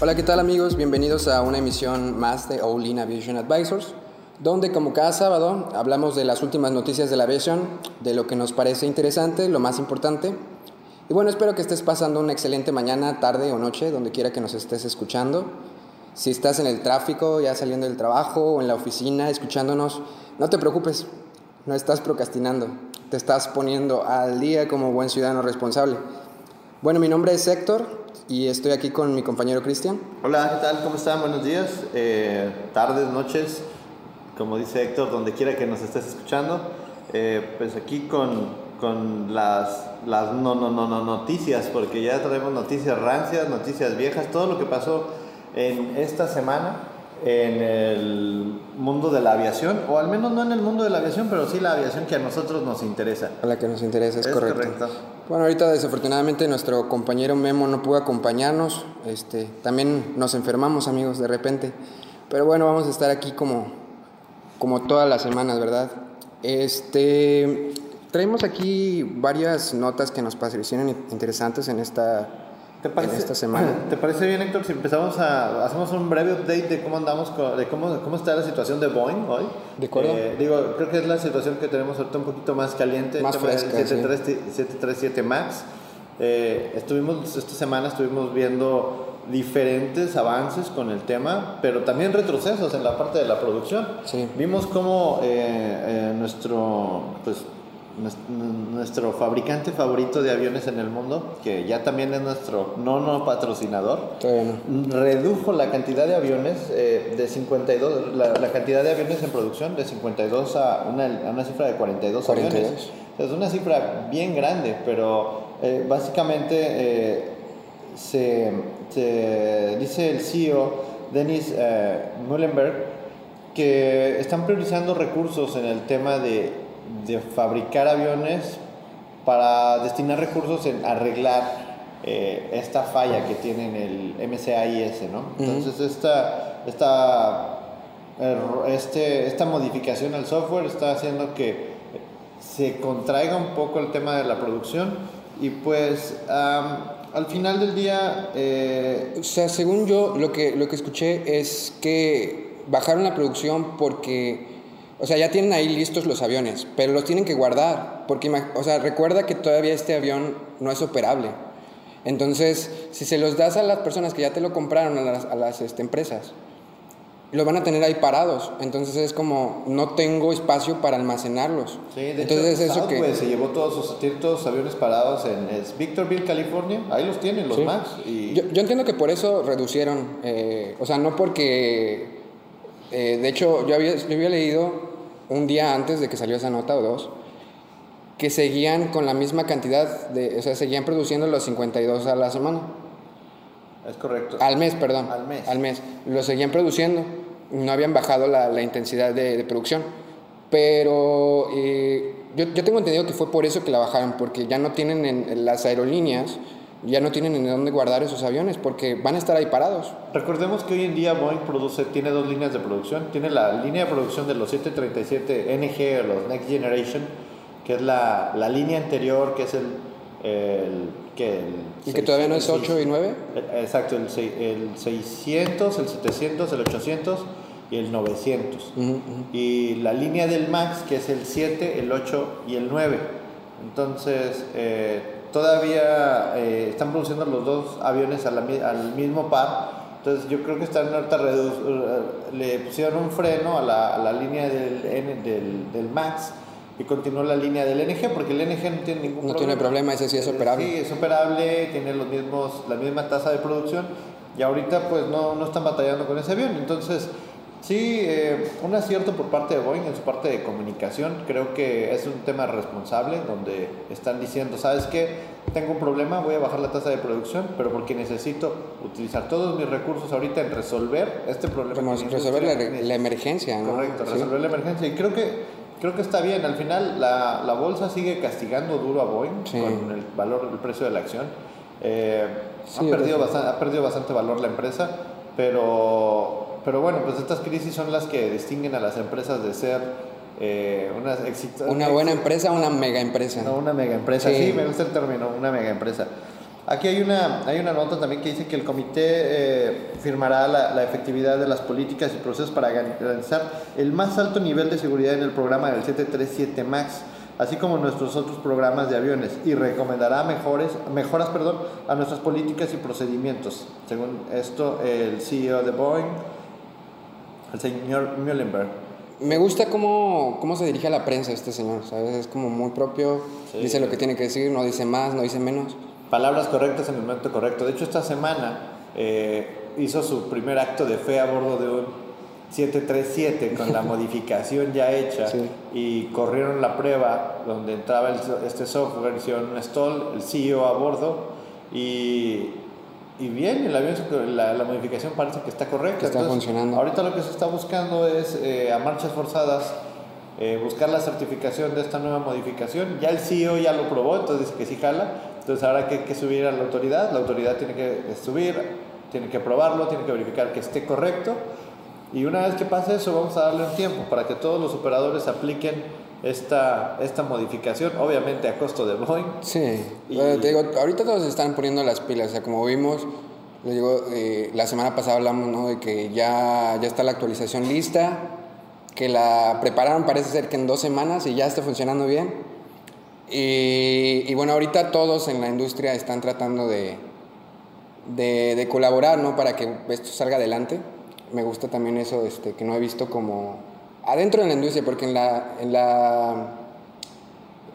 Hola, ¿qué tal amigos? Bienvenidos a una emisión más de Olin Aviation Advisors, donde como cada sábado hablamos de las últimas noticias de la aviación, de lo que nos parece interesante, lo más importante. Y bueno, espero que estés pasando una excelente mañana, tarde o noche, donde quiera que nos estés escuchando. Si estás en el tráfico, ya saliendo del trabajo o en la oficina, escuchándonos, no te preocupes, no estás procrastinando, te estás poniendo al día como buen ciudadano responsable. Bueno, mi nombre es Héctor y estoy aquí con mi compañero Cristian. Hola, ¿qué tal? ¿Cómo están? Buenos días, eh, tardes, noches, como dice Héctor, donde quiera que nos estés escuchando. Eh, pues aquí con, con las, las no, no, no, no noticias, porque ya traemos noticias rancias, noticias viejas, todo lo que pasó en esta semana en el mundo de la aviación, o al menos no en el mundo de la aviación, pero sí la aviación que a nosotros nos interesa. A la que nos interesa, es, correcto. Bueno, ahorita desafortunadamente nuestro compañero Memo no pudo acompañarnos, este, también nos enfermamos amigos de repente, pero bueno, vamos a estar aquí como, como todas las semanas, ¿verdad? Este, traemos aquí varias notas que nos parecieron interesantes en esta ¿Te parece, esta semana. ¿Te parece bien, Héctor, si empezamos a... hacemos un breve update de cómo andamos, de cómo, cómo está la situación de Boeing hoy? De acuerdo. Eh, digo, creo que es la situación que tenemos ahorita un poquito más caliente. Más fresca, 737 Max. Eh, estuvimos, esta semana estuvimos viendo diferentes avances con el tema, pero también retrocesos en la parte de la producción. Sí. Vimos cómo eh, nuestro, pues, nuestro fabricante favorito de aviones en el mundo, que ya también es nuestro no no patrocinador, redujo la cantidad de aviones eh, de 52, la, cantidad de aviones en producción de 52 a una, a una cifra de 42, aviones. Es una cifra bien grande, pero eh, básicamente eh, se, se, dice el CEO, Dennis Mullenberg, que están priorizando recursos en el tema de de fabricar aviones para destinar recursos en arreglar eh, esta falla que tienen el MCAIS, ¿no? Entonces, esta, esta, este, esta modificación al software está haciendo que se contraiga un poco el tema de la producción y pues al final del día... Eh, o sea, según yo, lo que, lo que escuché es que bajaron la producción porque o sea, ya tienen ahí listos los aviones, pero los tienen que guardar, porque, o sea, recuerda que todavía este avión no es operable. Entonces, si se los das a las personas que ya te lo compraron, a las, a las este, empresas, los van a tener ahí parados. Entonces es como, no tengo espacio para almacenarlos. Sí, de Entonces hecho, eso que... se llevó todos sus, todos aviones parados en Victorville, California. Ahí los tienen, los más. Y... Yo, yo, entiendo que por eso reducieron. Eh, o sea, no porque... Eh, de hecho, yo había, yo había leído un día antes de que salió esa nota o dos, que seguían con la misma cantidad de, o sea, seguían produciendo los 52 a la semana. Es correcto. Al mes, perdón. Al mes. Al mes. Lo seguían produciendo. No habían bajado la, la intensidad de, de, producción. Pero eh, yo, yo, tengo entendido que fue por eso que la bajaron, porque ya no tienen en las aerolíneas ya no tienen en dónde guardar esos aviones porque van a estar ahí parados. Recordemos que hoy en día Boeing produce, tiene dos líneas de producción. Tiene la línea de producción de los 737 NG o los Next Generation, que es la, la línea anterior, que es el... el que ¿Y que todavía no es 8 y 9? Exacto, el, el 600, el 700, el 800 y el 900. Y la línea del MAX, que es el 7, el 8 y el 9. Entonces, eh, todavía eh, están produciendo los dos aviones al mismo par. Entonces yo creo que están ahorita eh, le pusieron un freno a la, a la línea del, del, del, MAX y continuó la línea del NG porque el NG no tiene ningún no problema. tiene problema, ese sí es operable. Sí, es operable, tiene los mismos, la misma tasa de producción y ahorita pues no, no están batallando con ese avión. Entonces Sí, eh, un acierto por parte de Boeing en su parte de comunicación. Creo que es un tema responsable donde están diciendo, ¿sabes qué? Tengo un problema, voy a bajar la tasa de producción, pero porque necesito utilizar todos mis recursos ahorita en resolver este problema. Como resolver la, emergencia, ¿no? Correcto, resolver la emergencia. Y creo que, creo que está bien. Al final la, la bolsa sigue castigando duro a Boeing con el valor, el precio de la acción. Eh, ha, perdido bastante, ha perdido bastante valor la empresa, pero pero bueno, pues estas crisis son las que distinguen a las empresas de ser eh, una, una buena empresa una mega empresa. No, una mega empresa, sí. me gusta el término, una mega empresa. Aquí hay una, hay una nota también que dice que el comité eh, firmará la, la, efectividad de las políticas y procesos para garantizar el más alto nivel de seguridad en el programa del 737 MAX, así como nuestros otros programas de aviones, y recomendará mejores, mejoras perdón, a nuestras políticas y procedimientos. Según esto, el CEO de Boeing, el señor Muhlenberg. Me gusta cómo, cómo se dirige a la prensa este señor, ¿sabes? Es como muy propio, dice lo que tiene que decir, no dice más, no dice menos palabras correctas en el momento correcto. De hecho, esta semana eh, hizo su primer acto de fe a bordo de un 737 con la modificación ya hecha y corrieron la prueba donde entraba este software, hicieron un stall, el CEO a bordo y, y bien, el avión, la, la, modificación parece que está correcta. Está funcionando. Ahorita lo que se está buscando es eh, a marchas forzadas eh, buscar la certificación de esta nueva modificación. Ya el CEO ya lo probó, entonces que sí jala. Entonces ahora que hay que subir a la autoridad, la autoridad tiene que subir, tiene que probarlo, tiene que verificar que esté correcto. Y una vez que pase eso, vamos a darle un tiempo para que todos los operadores apliquen esta, esta modificación, obviamente a costo de Boeing. Sí, te digo, ahorita todos están poniendo las pilas, o sea, como vimos, les digo, eh, la semana pasada hablamos ¿no? de que ya, ya está la actualización lista, que la prepararon parece ser que en dos semanas y ya está funcionando bien. Y, bueno, ahorita todos en la industria están tratando de, de, colaborar, ¿no? Para que esto salga adelante. Me gusta también eso, este, que no he visto como adentro de la industria, porque en la, en la,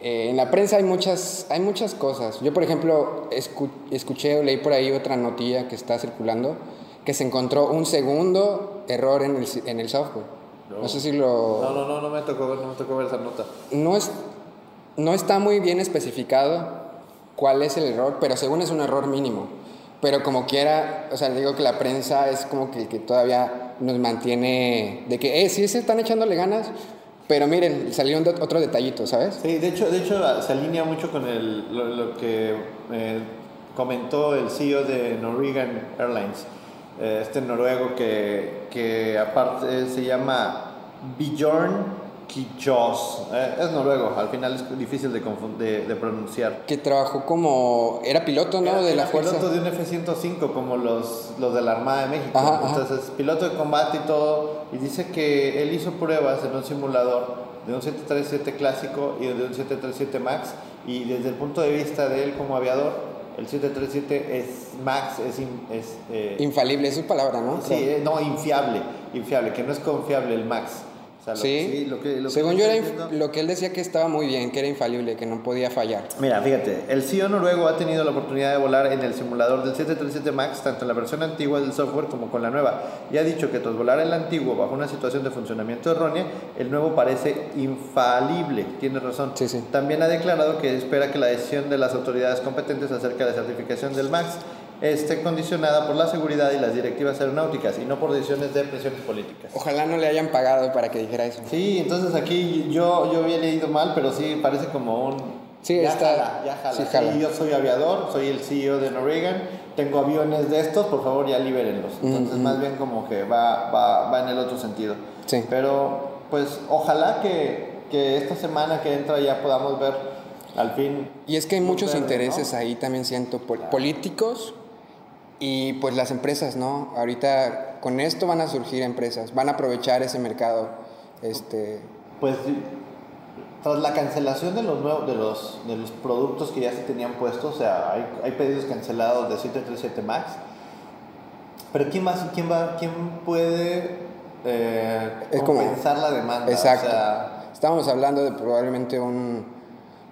eh, en la prensa hay muchas, hay muchas cosas. Yo, por ejemplo, escuché o leí por ahí otra notilla que está circulando, que se encontró un segundo error en el, en el software. No. sé si lo... No, no, no, no me tocó ver, no me tocó ver esa nota. No es, no está muy bien especificado cuál es el error, pero según es un error mínimo. Pero como quiera, o sea, digo que la prensa es como que, que todavía nos mantiene de que, eh, sí se están echándole ganas, pero miren, salieron otro detallito, ¿sabes? Sí, de hecho, de hecho se alinea mucho con lo, que eh, comentó el CEO de Norwegian Airlines, eh, este noruego que, que aparte se llama Bjorn Kijos, eh, es noruego, al final es difícil de, de, pronunciar. Que trabajó como, era piloto, ¿no? de la fuerza. piloto de un F-105, como los, los de la Armada de México. Entonces, piloto de combate y todo, y dice que él hizo pruebas en un simulador de un 737 clásico y de un 737 MAX, y desde el punto de vista de él como aviador, el 737 es Max, es... es eh, Infalible, es su palabra, ¿no? Sí, eh, no, infiable, infiable, que no es confiable el Max sí, lo que, según yo, era lo que él decía que estaba muy bien, que era infalible, que no podía fallar. Mira, fíjate, el CEO noruego ha tenido la oportunidad de volar en el simulador del 737 MAX, tanto en la versión antigua del software como con la nueva, y ha dicho que tras volar el antiguo bajo una situación de funcionamiento errónea, el nuevo parece infalible. Tiene razón. Sí, sí. También ha declarado que espera que la decisión de las autoridades competentes acerca de la certificación del MAX esté condicionada por la seguridad y las directivas aeronáuticas y no por decisiones de presiones políticas. Ojalá no le hayan pagado para que dijera eso. Sí, entonces aquí yo, yo había leído mal, pero sí parece como un... Sí, ya está, ya jala. Sí, yo soy aviador, soy el CEO de Norwegian, tengo aviones de estos, por favor ya libérenlos. Entonces más bien como que va, va, va en el otro sentido. Sí. Pero pues ojalá que, que esta semana que entra ya podamos ver al fin... Y es que hay muchos intereses ahí también siento políticos y pues las empresas, ¿no? Ahorita con esto van a surgir empresas, van a aprovechar ese mercado. Este... Pues tras la cancelación de los, nuevos, de los, de los productos que ya se tenían puestos, o sea, hay, hay pedidos cancelados de 737 MAX, pero ¿quién, más, quién, va, quién puede eh, compensar la demanda? Exacto. Estábamos hablando de probablemente un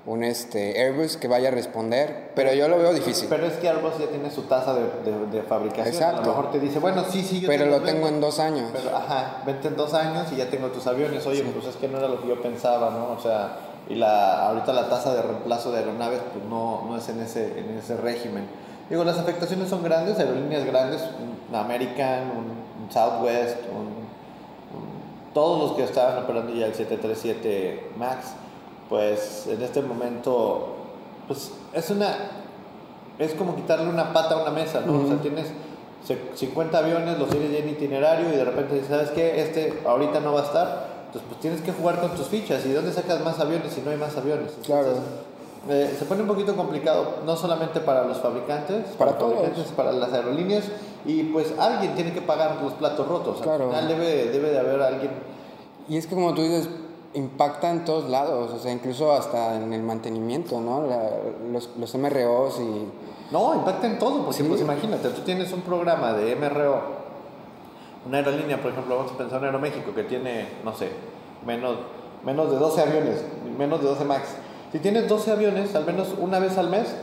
un este, Airbus que vaya a responder, pero yo lo veo difícil. Pero es que Airbus ya tiene su tasa de, de, fabricación. Exacto. A lo mejor te dice, bueno, sí, sí, yo Pero lo tengo en dos años. Pero, ajá, vente en dos años y ya tengo tus aviones. Oye, pues es que no era lo que yo pensaba, ¿no? O sea, y la, ahorita la tasa de reemplazo de aeronaves, pues no, no es en ese, en ese régimen. Digo, las afectaciones son grandes, aerolíneas grandes, un American, un, Southwest, todos los que estaban operando ya el 737 MAX pues en este momento, pues es una, es como quitarle una pata a una mesa, ¿no? O sea, tienes 50 aviones, los tienes ya en itinerario y de repente dices, ¿sabes qué? Este ahorita no va a estar. Entonces, pues tienes que jugar con tus fichas. ¿Y dónde sacas más aviones si no hay más aviones? claro. eh, se pone un poquito complicado, no solamente para los fabricantes, para, todos. para las aerolíneas, y pues alguien tiene que pagar los platos rotos. Claro. Al final debe, debe de haber alguien. Y es que como tú dices, impacta en todos lados, o sea, incluso hasta en el mantenimiento, ¿no? los, los MROs y... No, impacta en todo, porque pues imagínate, tú tienes un programa de MRO, una aerolínea, por ejemplo, vamos a pensar en Aeroméxico, que tiene, no sé, menos, menos de 12 aviones, menos de 12 MAX. Si tienes 12 aviones, al menos una vez al mes,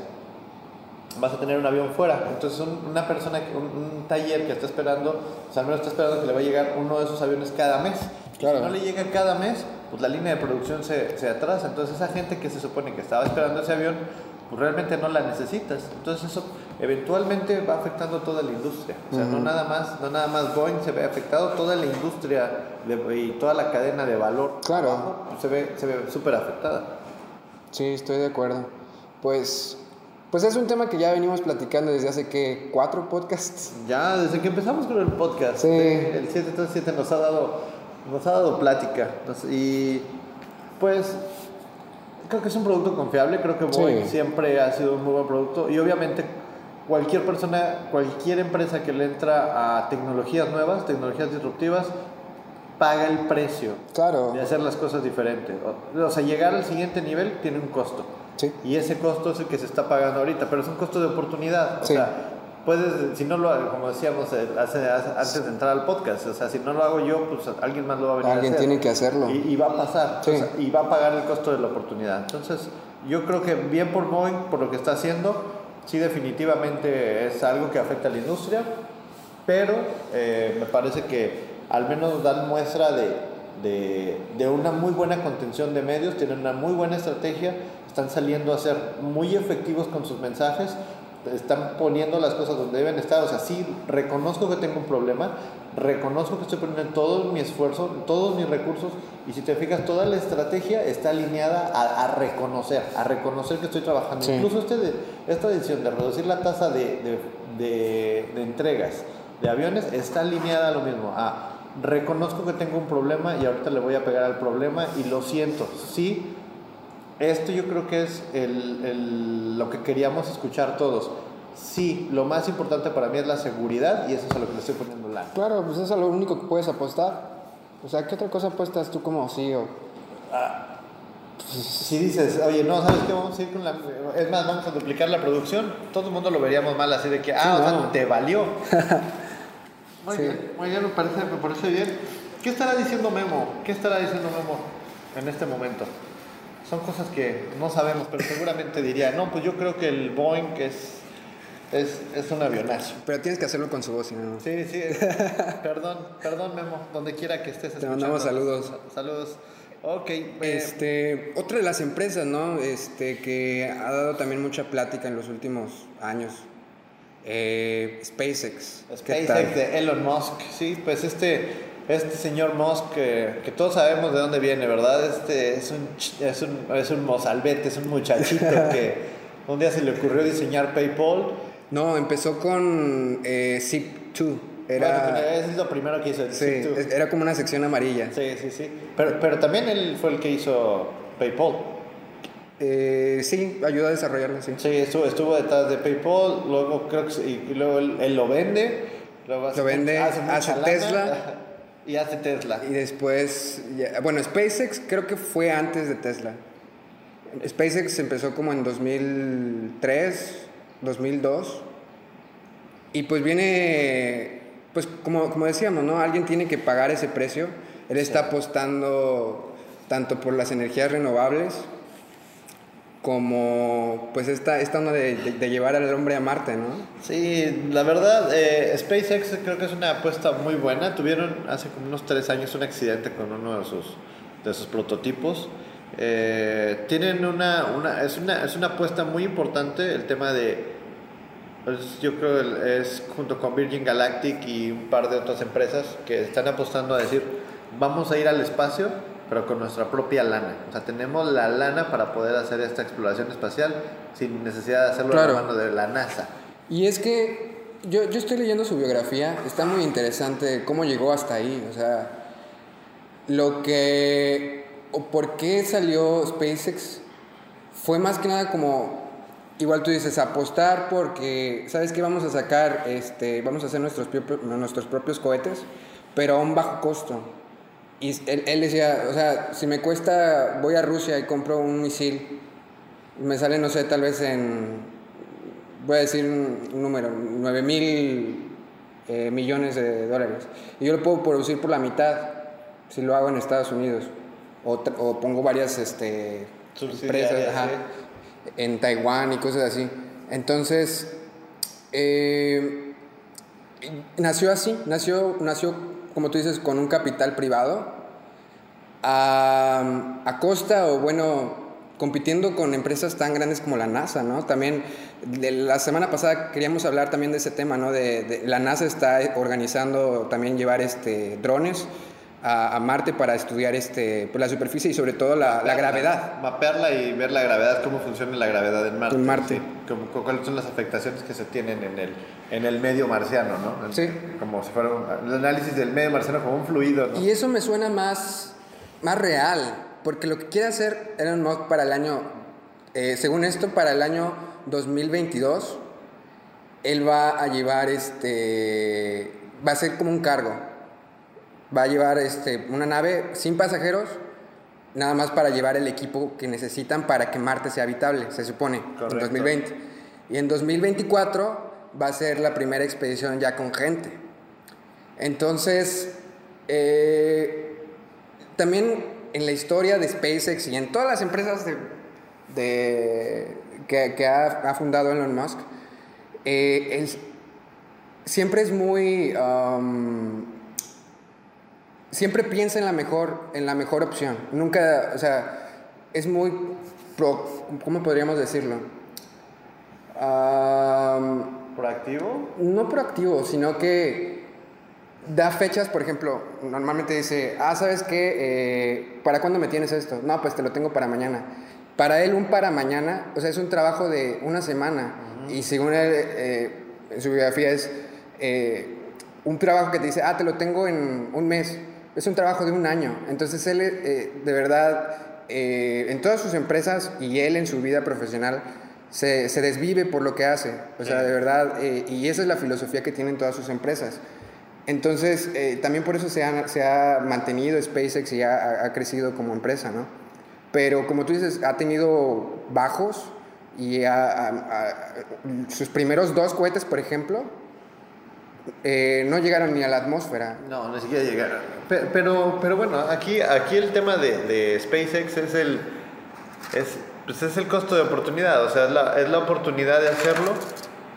vas a tener un avión fuera. Entonces, una persona, un, taller que está esperando, al menos está esperando que le va a llegar uno de esos aviones cada mes. Claro. Si no le llega cada mes, pues la línea de producción se, se atrasa. Entonces, esa gente que se supone que estaba esperando ese avión, pues realmente no la necesitas. Entonces, eso eventualmente va afectando toda la industria. O sea, no, nada más, no nada más Boeing se ve afectado, toda la industria y toda la cadena de valor claro. se ve se ve súper afectada. Sí, estoy de acuerdo. Pues, pues es un tema que ya venimos platicando desde hace que cuatro podcasts. Ya, desde que empezamos con el podcast. Sí. El 737 nos ha dado, nos ha dado plática. y pues creo que es un producto confiable, creo que Boeing siempre ha sido un muy buen producto y obviamente cualquier persona, cualquier empresa que le entra a tecnologías nuevas, tecnologías disruptivas, paga el precio claro. de hacer las cosas diferentes. O, sea, llegar al siguiente nivel tiene un costo. Sí. Y ese costo es el que se está pagando ahorita, pero es un costo de oportunidad. O sea, puedes, si no lo hago, como decíamos eh, hace, antes de entrar al podcast, o sea, si no lo hago yo, pues alguien más lo va a venir alguien a hacer. tiene que hacerlo. Y, va a pasar. y va a pagar el costo de la oportunidad. Entonces, yo creo que bien por Boeing, por lo que está haciendo, sí definitivamente es algo que afecta a la industria, pero eh, me parece que al menos dan muestra de, de, de, una muy buena contención de medios, tienen una muy buena estrategia, están saliendo a ser muy efectivos con sus mensajes, están poniendo las cosas donde deben estar, o sea, sí, reconozco que tengo un problema, reconozco que estoy poniendo todo mi esfuerzo, todos mis recursos, y si te fijas, toda la estrategia está alineada a, a reconocer, a reconocer que estoy trabajando. Incluso este de, esta decisión de reducir la tasa de, de, de entregas de aviones está alineada a lo mismo, a reconozco que tengo un problema y ahorita le voy a pegar al problema y lo siento. Sí, esto yo creo que es el, el, lo que queríamos escuchar todos. Sí, lo más importante para mí es la seguridad y eso es a lo que le estoy poniendo la. Claro, pues eso es lo único que puedes apostar. O sea, ¿qué otra cosa apuestas tú como CEO? Ah, si dices, oye, no, ¿sabes qué? Vamos a ir con la. Es más, vamos a duplicar la producción, todo el mundo lo veríamos mal, así de que, ah, o sea, te valió. Muy bien, muy bien, me parece, me parece bien. ¿Qué estará diciendo Memo? ¿Qué estará diciendo Memo en este momento? Son cosas que no sabemos, pero seguramente diría, no, pues yo creo que el Boeing es, es, es un avionazo. Pero tienes que hacerlo con su voz, ¿no? Sí, sí. perdón, perdón, Memo, donde quiera que estés. Te mandamos saludos. Saludos. Ok. Eh, este, otra de las empresas, ¿no? Este, que ha dado también mucha plática en los últimos años eh, SpaceX. SpaceX de Elon Musk, sí, pues este, este señor Musk que todos sabemos de dónde viene, ¿verdad? Este es un, es un, es un mozalbete, es un muchachito que un día se le ocurrió diseñar PayPal. No, empezó con eh, Zip2. Era, bueno, es lo primero que hizo. Sí, era como una sección amarilla. Sí, sí, sí. Pero, pero también él fue el que hizo PayPal. Eh, sí, ayuda a desarrollarlo, sí. Sí, estuvo, estuvo detrás de PayPal, luego creo que y, luego él, lo vende, luego lo vende, hace, Tesla y hace Tesla. Y después, bueno, SpaceX creo que fue antes de Tesla. SpaceX empezó como en 2003, 2002 y pues viene, pues como, como decíamos, ¿no? Alguien tiene que pagar ese precio. Él está apostando tanto por las energías renovables como pues esta, esta onda de, de, llevar al hombre a Marte, ¿no? Sí, la verdad, eh, SpaceX creo que es una apuesta muy buena. Tuvieron hace como unos tres años un accidente con uno de sus, de sus prototipos. Eh, tienen una, una, es una, es una apuesta muy importante el tema de, pues, yo creo es junto con Virgin Galactic y un par de otras empresas que están apostando a decir, vamos a ir al espacio pero con nuestra propia lana. O sea, tenemos la lana para poder hacer esta exploración espacial sin necesidad de hacerlo claro. mano de la NASA. Y es que yo, yo estoy leyendo su biografía, está muy interesante cómo llegó hasta ahí, o sea, lo que, o por qué salió SpaceX fue más que nada como, igual tú dices, apostar porque, ¿sabes qué? Vamos a sacar, este, vamos a hacer nuestros, nuestros propios cohetes, pero a un bajo costo. Y él, él, decía, o sea, si me cuesta, voy a Rusia y compro un misil, me sale, no sé, tal vez en, voy a decir un, número, 9 mil eh, millones de dólares. Y yo lo puedo producir por la mitad si lo hago en Estados Unidos. O, o pongo varias este, empresas en Taiwán y cosas así. Entonces, eh, nació así, nació, nació como tú dices, con un capital privado, a, costa o bueno, compitiendo con empresas tan grandes como la NASA, ¿no? También la semana pasada queríamos hablar también de ese tema, ¿no? De, la NASA está organizando también llevar este drones a, Marte para estudiar este, pues, la superficie y sobre todo la, la, gravedad. Mapearla y ver la gravedad, cómo funciona la gravedad en Marte. En Marte. cuáles son las afectaciones que se tienen en el, en el medio marciano, ¿no? Sí. Como si fuera un, el análisis del medio marciano como un fluido, ¿no? Y eso me suena más, más real, porque lo que quiere hacer Elon Musk para el año, eh, según esto, para el año 2022, él va a llevar este, va a ser como un cargo va a llevar este, una nave sin pasajeros, nada más para llevar el equipo que necesitan para que Marte sea habitable, se supone, en 2020. Y en 2024 va a ser la primera expedición ya con gente. Entonces, eh, también en la historia de SpaceX y en todas las empresas de, que, ha, fundado Elon Musk, eh, siempre es muy... Um, siempre piensa en la mejor, en la mejor opción. Nunca, o sea, es muy, ¿cómo podríamos decirlo? ¿Proactivo? No proactivo, sino que da fechas, por ejemplo, normalmente dice, ah, ¿sabes qué? Eh, ¿Para cuándo me tienes esto? No, pues te lo tengo para mañana. Para él un para mañana, o sea, es un trabajo de una semana. Y según él, eh, en su biografía es eh, un trabajo que te dice, ah, te lo tengo en un mes es un trabajo de un año. Entonces él, eh, de verdad, eh, en todas sus empresas y él en su vida profesional, se, desvive por lo que hace. O sea, de verdad, eh, y esa es la filosofía que tienen todas sus empresas. Entonces, también por eso se ha, se ha mantenido SpaceX y ha, crecido como empresa, ¿no? Pero como tú dices, ha tenido bajos y sus primeros dos cohetes, por ejemplo, eh, no llegaron ni a la atmósfera. No, ni siquiera llegaron. Pero, pero, bueno, aquí, aquí el tema de, SpaceX es el, es, pues es el costo de oportunidad, o sea, es la, es la oportunidad de hacerlo.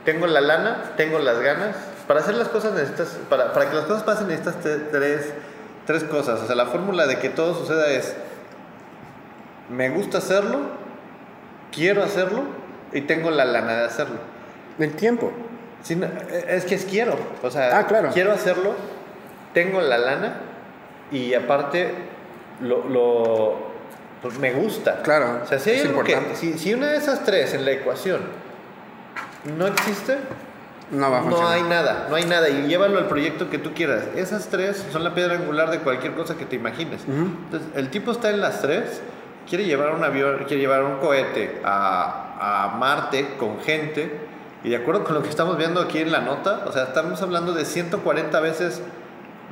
Tengo la lana, tengo las ganas. Para hacer las cosas necesitas, para, para que las cosas pasen necesitas tres, tres cosas. O sea, la fórmula de que todo suceda es, me gusta hacerlo, quiero hacerlo y tengo la lana de hacerlo. El tiempo. Eh, es que es quiero. O sea, ah, claro. quiero hacerlo, tengo la lana y aparte lo, pues me gusta. Claro. O sea, si, hay si, si, una de esas tres en la ecuación no existe, no, va a no hay nada, no hay nada. Y llévalo al proyecto que tú quieras. Esas tres son la piedra angular de cualquier cosa que te imagines. Entonces, el tipo está en las tres, quiere llevar un avión, quiere llevar un cohete a, a Marte con gente y de acuerdo con lo que estamos viendo aquí en la nota, o sea, estamos hablando de 140 veces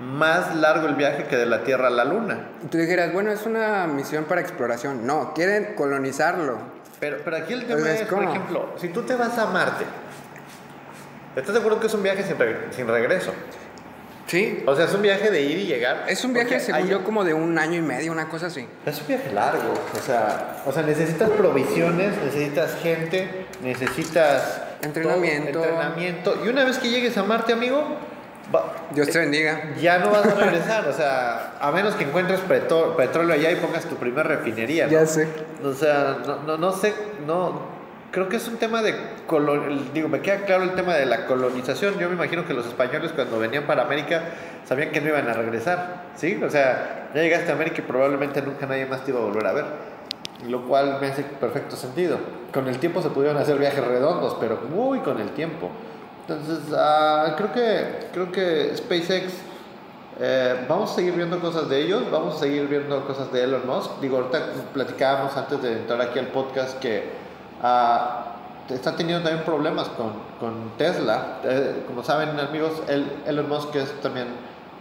más largo el viaje que de la Tierra a la Luna. Y tú dijeras, bueno, es una misión para exploración. No, quieren colonizarlo. Pero, pero aquí el tema es, por ejemplo, si tú te vas a Marte, ¿estás de acuerdo que es un viaje sin, sin regreso? Sí. O sea, es un viaje de ir y llegar. Es un viaje, según yo, como de un año y medio, una cosa así. Es un viaje largo. O sea, o sea necesitas provisiones, necesitas gente, necesitas Entrenamiento. entrenamiento. Y una vez que llegues a Marte, amigo, Dios te bendiga. Ya no vas a regresar, o sea, a menos que encuentres petróleo allá y pongas tu primera refinería. Ya sé. O sea, no, no, sé, no. Creo que es un tema de. Digo, me queda claro el tema de la colonización. Yo me imagino que los españoles, cuando venían para América, sabían que no iban a regresar. ¿Sí? O sea, ya llegaste a América y probablemente nunca nadie más te iba a volver a ver lo cual me hace perfecto sentido. Con el tiempo se pudieron hacer viajes redondos, pero muy con el tiempo. Entonces, ah, creo, que, creo que SpaceX Eh, vamos a seguir viendo cosas de ellos, vamos a seguir viendo cosas de Elon Musk. Digo, ahorita platicábamos antes de entrar aquí al podcast que uh, está teniendo también problemas con, con Tesla. Eh, como saben, amigos, Elon Musk es también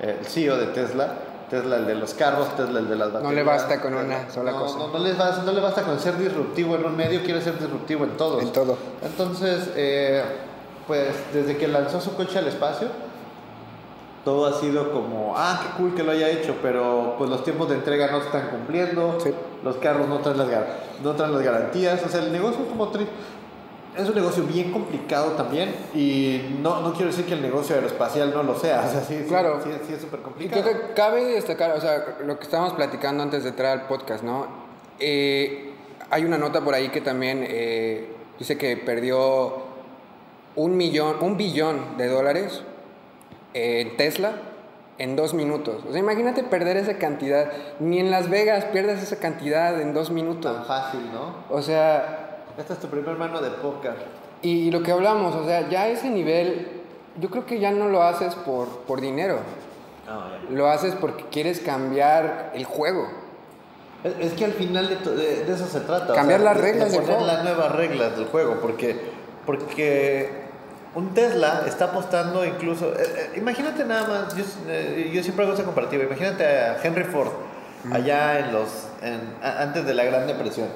eh, el CEO de Tesla. Tesla el de los carros, Tesla el de las baterías. No le basta con una sola cosa. No, no, le basta, no le basta con ser disruptivo en un medio, quiere ser disruptivo en todos. En todo. Entonces, pues desde que lanzó su coche al espacio, todo ha sido como, ah, qué cool que lo haya hecho, pero pues los tiempos de entrega no se están cumpliendo, los carros no traen, las, no traen las garantías, o sea, el negocio es como es un negocio bien complicado también y no, no quiero decir que el negocio aeroespacial no lo sea, o sea, sí, claro. sí, sí, es súper complicado. creo que cabe destacar, o sea, lo que estábamos platicando antes de entrar al podcast, ¿no? Eh, hay una nota por ahí que también eh, dice que perdió un millón, un billón de dólares en Tesla en dos minutos. O sea, imagínate perder esa cantidad. Ni en Las Vegas pierdes esa cantidad en dos minutos. Tan fácil, ¿no? O sea... Esta es tu primer mano de póker. Y, lo que hablamos, o sea, ya ese nivel, yo creo que ya no lo haces por, por dinero. Lo haces porque quieres cambiar el juego. Es, que al final de, de, eso se trata. Cambiar las reglas de, poner las nuevas reglas del juego, porque, porque un Tesla está apostando incluso, eh, eh, imagínate nada más, eh, yo, siempre hago esa comparativa, imagínate a Henry Ford allá en los, antes de la Gran Depresión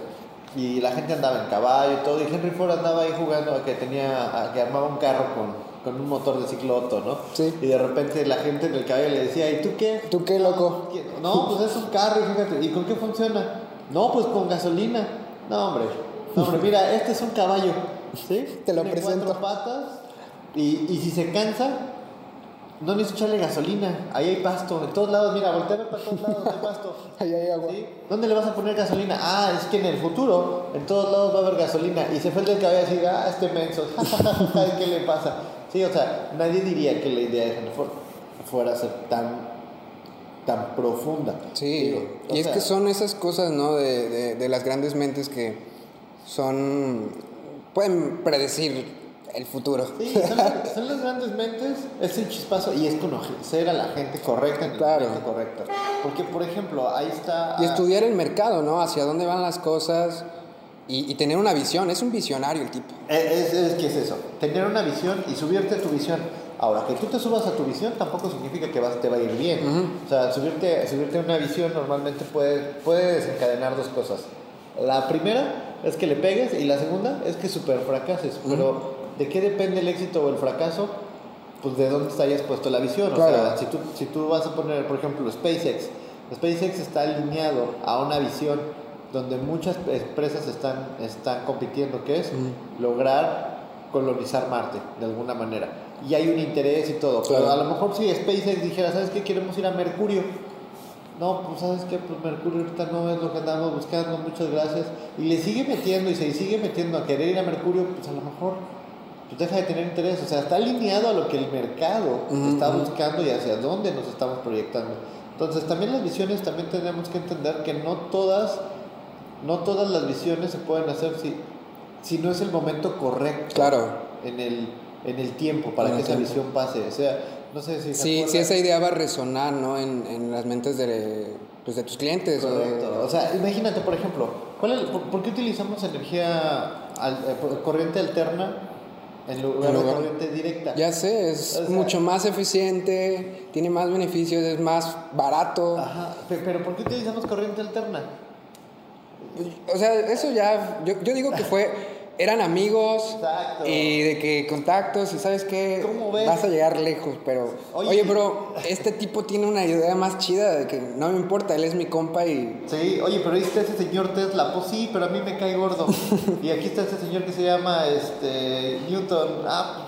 y la gente andaba en caballo y todo y Henry Ford andaba ahí jugando a que tenía, que armaba un carro con, un motor de ciclo ¿no? Sí. Y de repente la gente en el caballo le decía, ¿y tú qué? ¿Tú qué, loco? No, pues es un carro, y fíjate, ¿y con qué funciona? No, pues con gasolina. No, hombre, no, hombre, mira, este es un caballo, ¿sí? Te lo presento. Cuatro patas y, y si se cansa, no necesito echarle gasolina. Ahí hay pasto. En todos lados, mira, voltea para todos lados, hay pasto. Ahí hay agua. ¿Dónde le vas a poner gasolina? Ah, es que en el futuro, en todos lados va a haber gasolina. Y se fue el del cabello así, ah, este menso. ¿Qué le pasa? Sí, o sea, nadie diría que la idea de Henry fuera a ser tan, tan profunda. Sí, y es que son esas cosas, ¿no? De, de, de las grandes mentes que son. pueden predecir el futuro. Sí, son, las grandes mentes, es el chispazo y es conocer a la gente correcta en claro. correcta. Porque, por ejemplo, ahí está... Y estudiar el mercado, ¿no? Hacia dónde van las cosas y, tener una visión. Es un visionario el tipo. Es, es, que es eso, tener una visión y subirte a tu visión. Ahora, que tú te subas a tu visión tampoco significa que vas, te va a ir bien. O sea, subirte, subirte a una visión normalmente puede, puede desencadenar dos cosas. La primera es que le pegues y la segunda es que super fracases. Pero ¿de qué depende el éxito o el fracaso? Pues de dónde hayas puesto la visión. O sea, si tú, si tú vas a poner, por ejemplo, SpaceX, SpaceX está alineado a una visión donde muchas empresas están, están compitiendo, que es lograr colonizar Marte de alguna manera. Y hay un interés y todo. Pero a lo mejor si SpaceX dijera, ¿sabes qué? Queremos ir a Mercurio. No, pues sabes qué, pues Mercurio ahorita no es lo que andamos buscando, muchas gracias. Y le sigue metiendo y se sigue metiendo a querer ir a Mercurio, pues a lo mejor pues deja de tener interés, o sea, está alineado a lo que el mercado está buscando y hacia dónde nos estamos proyectando. Entonces, también las visiones, también tenemos que entender que no todas, no todas las visiones se pueden hacer si, si no es el momento correcto claro. en, el, en el tiempo para que esa visión pase. O sea, no sé si... Sí, si esa idea va a resonar ¿no? en, en las mentes de, pues, de tus clientes. Correcto. O, sea, imagínate, por ejemplo, ¿cuál por, qué utilizamos energía eh, corriente alterna en lugar, de corriente directa. Ya sé, es mucho más eficiente, tiene más beneficios, es más barato. Ajá, pero ¿por qué utilizamos corriente alterna? O sea, eso ya, yo, yo digo que fue eran amigos y de que contactos y sabes qué vas a llegar lejos pero oye, bro este tipo tiene una idea más chida de que no me importa él es mi compa y sí oye pero ahí está ese señor Tesla. Pues sí pero a mí me cae gordo. Y aquí está ese señor que se llama este Newton. Ah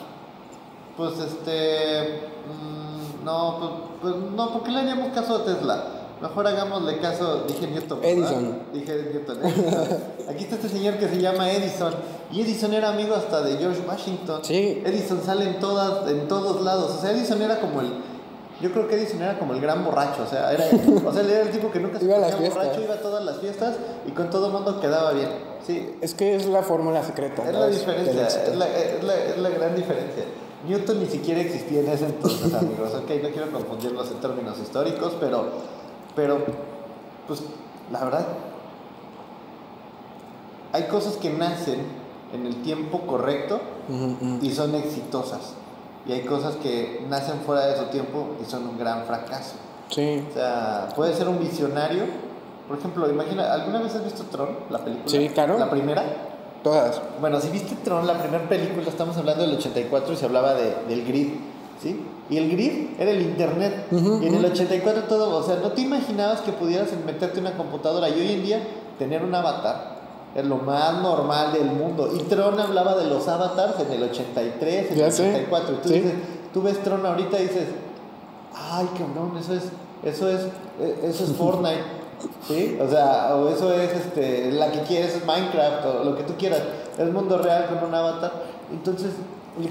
pues, este mm, no pues, pues no ¿por qué le haríamos caso a Tesla? Mejor hagámosle caso, dije Newton. Edison. Dije Newton. Aquí está este señor que se llama Edison. Y Edison era amigo hasta de George Washington. Sí. Edison sale en, todas, en todos lados. O sea, Edison era como el. Yo creo que Edison era como el gran borracho. O sea, era, o sea, era el tipo que nunca se iba borracho, iba a todas las fiestas y con todo el mundo quedaba bien. Sí. Es que es la fórmula secreta. Es la diferencia, es la, es, la, es la gran diferencia. Newton ni siquiera existía en ese entonces, amigos. Ok, no quiero confundirlos en términos históricos, pero, pero, pues, la verdad, hay cosas que nacen en el tiempo correcto y son exitosas. Y hay cosas que nacen fuera de su tiempo y son un gran fracaso. Sí. O sea, puede ser un visionario. Por ejemplo, imagina, ¿alguna vez has visto Tron, la película? Sí, claro. ¿La primera? Todas. Bueno, si viste Tron, la primera película, estamos hablando del 84 y se hablaba de, del grid, ¿sí? Y el grid era el internet. y en el 84 todo, o sea, no te imaginabas que pudieras meterte una computadora y hoy en día tener un avatar es lo más normal del mundo. Y Tron hablaba de los avatars en el 83, en el 84. Y tú, dices, tú ves Tron ahorita y dices, ay, cabrón, eso es, eso es, e, eso es Fortnite. ¿Sí? O sea, o eso es este, la que quieres, es Minecraft, o lo que tú quieras. Es mundo real con un avatar. Entonces,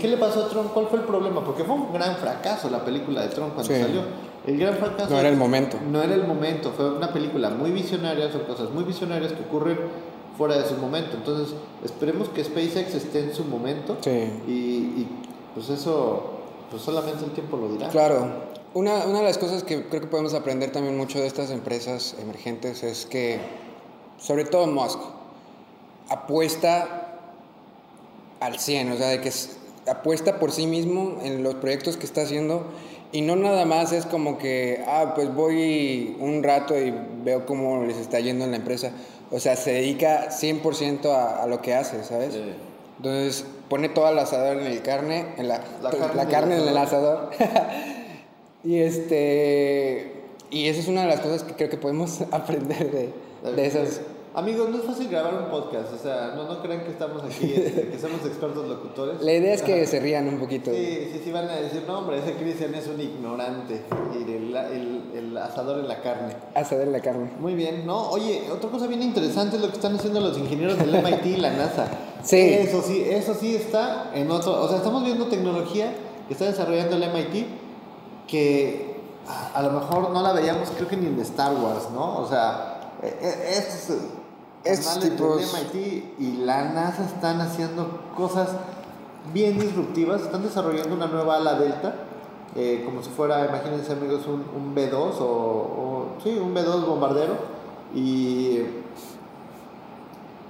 ¿qué le pasó a Tron? ¿Cuál fue el problema? Porque fue un gran fracaso la película de Tron cuando salió. El gran fracaso. No era el momento. No era el momento. Fue una película muy visionaria, son cosas muy visionarias que ocurren fuera de su momento. Entonces, esperemos que SpaceX esté en su momento. Sí. Y, pues eso, pues solamente el tiempo lo dirá. Claro. Una, una de las cosas que creo que podemos aprender también mucho de estas empresas emergentes es que, sobre todo Musk, apuesta al 100, o sea, de que apuesta por sí mismo en los proyectos que está haciendo y no nada más es como que, ah, pues voy un rato y veo cómo les está yendo en la empresa. O sea, se dedica 100% a, a, lo que hace, ¿sabes? Entonces pone toda el asador en el carne, en la, la carne, en el asador. y este y esa es una de las cosas que creo que podemos aprender de, de esas Amigos, no es fácil grabar un podcast, o sea, no, no crean que estamos aquí, este, que somos expertos locutores. La idea es que se rían un poquito. Sí, sí, sí, van a decir, no, hombre, ese Cristian es un ignorante. Y el, el, el, asador en la carne. Asador en la carne. Muy bien, ¿no? Oye, otra cosa bien interesante es lo que están haciendo los ingenieros del MIT y la NASA. Sí. Eso sí, eso sí está en otro, o sea, estamos viendo tecnología que está desarrollando el MIT que a, lo mejor no la veíamos, creo que ni en Star Wars, ¿no? O sea, e, e, estos tipos... MIT y la NASA están haciendo cosas bien disruptivas, están desarrollando una nueva ala delta, eh, como si fuera, imagínense amigos, un, un B2 o, o, sí, un B2 bombardero y,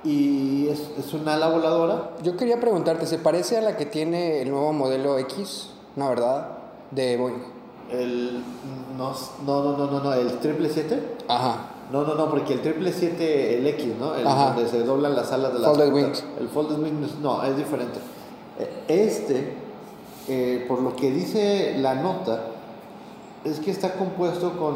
y es, es una ala voladora. Yo quería preguntarte, ¿se parece a la que tiene el nuevo modelo X, no verdad, de Boeing? El, no, no, no, no, no, el 777. Ajá. No, no, no, porque el 777, el X, ¿no? El donde se doblan las alas de la Folded Wings. El Folded Wings, no, es diferente. Este, eh, por lo que dice la nota, es que está compuesto con...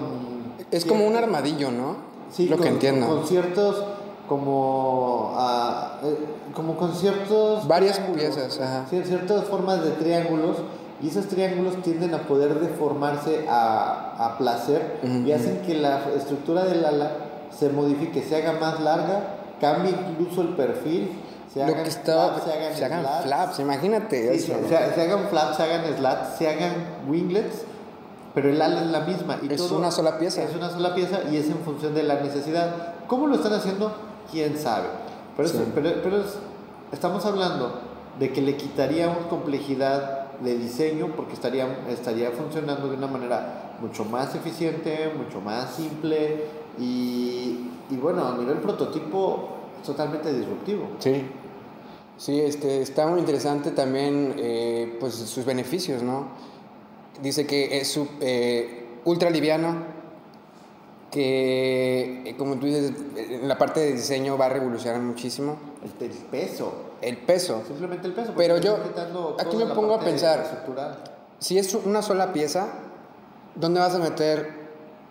Es como un armadillo, ¿no? Sí, lo con, que entiendo. Con ciertos, como, uh, como con ciertos... Varias piezas, ajá. Ciertas formas de triángulos y esos triángulos tienden a poder deformarse a, a placer y hacen que la estructura del ala se modifique, se haga más larga, cambie incluso el perfil, se hagan flaps, se hagan, se hagan flaps, imagínate. Sí, se, se, hagan flaps, se hagan slats, se hagan winglets, pero el ala es la misma. Y es todo una sola pieza. Es una sola pieza y es en función de la necesidad. ¿Cómo lo están haciendo? ¿Quién sabe? Pero, sí. pero, pero es, estamos hablando de que le quitaríamos complejidad de diseño porque estaría, estaría funcionando de una manera mucho más eficiente, mucho más simple y, y bueno, a nivel prototipo es totalmente disruptivo. Sí, sí, este, está muy interesante también eh, pues sus beneficios, ¿no? Dice que es eh, ultra liviano, que eh, como tú dices, en la parte de diseño va a revolucionar muchísimo. El peso. El peso. Simplemente el peso. Pero yo aquí me pongo a pensar, si es una sola pieza, ¿dónde vas a meter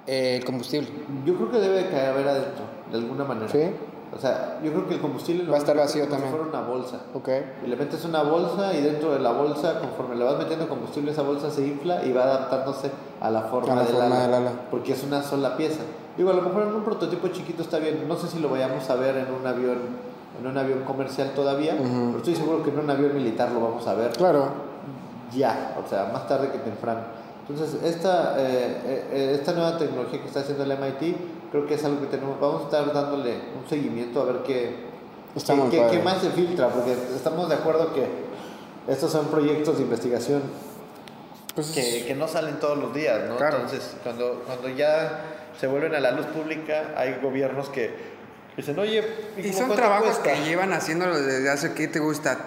eh, el combustible? Yo creo que debe caer adentro, de alguna manera. ¿Sí? O sea, yo creo que el combustible va a estar vacío también. Si fuera una bolsa. Okay. Y le metes una bolsa y dentro de la bolsa, conforme le vas metiendo combustible, esa bolsa se infla y va adaptándose a la forma, a la del, forma ala, del ala. Porque es una sola pieza. Digo, a lo mejor en un prototipo chiquito está bien. No sé si lo vayamos a ver en un avión, en un avión comercial todavía, uh -huh. pero estoy seguro que en un avión militar lo vamos a ver. Claro. Ya, o sea, más tarde que temprano. Entonces, esta, eh, eh, esta nueva tecnología que está haciendo el MIT, creo que es algo que tenemos, vamos a estar dándole un seguimiento a ver qué, qué, qué, qué, más se filtra, porque estamos de acuerdo que estos son proyectos de investigación pues que, que, no salen todos los días, ¿no? Entonces, cuando, cuando ya se vuelven a la luz pública, hay gobiernos que dicen, oye, ¿y, son trabajos que llevan haciéndolo desde hace, ¿qué te gusta?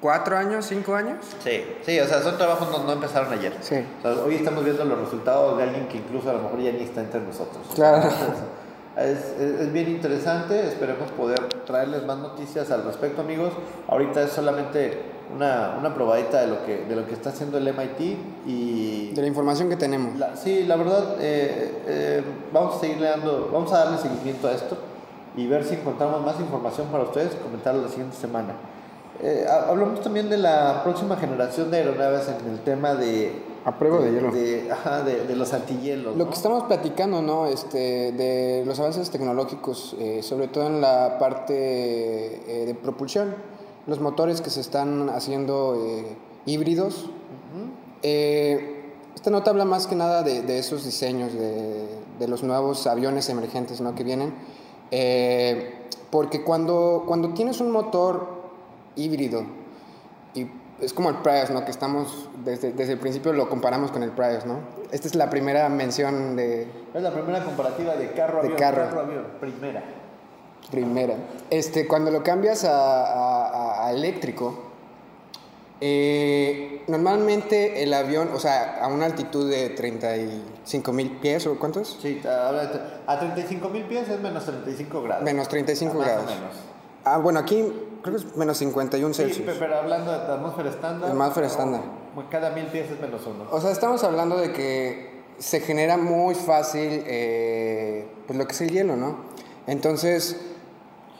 ¿Cuatro años? ¿Cinco años? Sí, sí, o sea, son trabajos que no, empezaron ayer. Sí. hoy estamos viendo los resultados de alguien que incluso a lo mejor ya ni está entre nosotros. Claro. Es, es, bien interesante, esperemos poder traerles más noticias al respecto amigos. Ahorita es solamente una, una probadita de lo, que, de lo que está haciendo el MIT y... De la información que tenemos. sí, la verdad, eh, eh, vamos a seguir dando, vamos a darle seguimiento a esto y ver si encontramos más información para ustedes y comentarlo la siguiente semana. Eh, hablamos también de la próxima generación de aeronaves en el tema de a prueba de, hielo. De, ajá, de, los antihielos. Lo que estamos platicando, ¿no? Este, de los avances tecnológicos, eh, sobre todo en la parte eh, de propulsión, los motores que se están haciendo eh, híbridos. esta nota habla más que nada de, esos diseños, de, los nuevos aviones emergentes ¿no? que vienen. Porque cuando, cuando tienes un motor híbrido y es como el Prius, ¿no? Que estamos, desde, desde el principio lo comparamos con el Prius, ¿no? Esta es la primera mención de... Es la primera comparativa de carro-avión. Carro. carro-avión, primera. Primera. Este, cuando lo cambias a, a, eléctrico, eh, normalmente el avión, o sea, a una altitud de 35 mil pies, ¿o cuántos? Sí, a, 35 mil pies es menos 35 grados. Menos 35 grados. Menos. Ah, bueno, aquí creo que es menos 51 Celsius. Sí, pero hablando de atmósfera estándar. Atmósfera estándar. Cada mil pies es menos uno. O sea, estamos hablando de que se genera muy fácil eh, pues lo que es el hielo, ¿no? Entonces,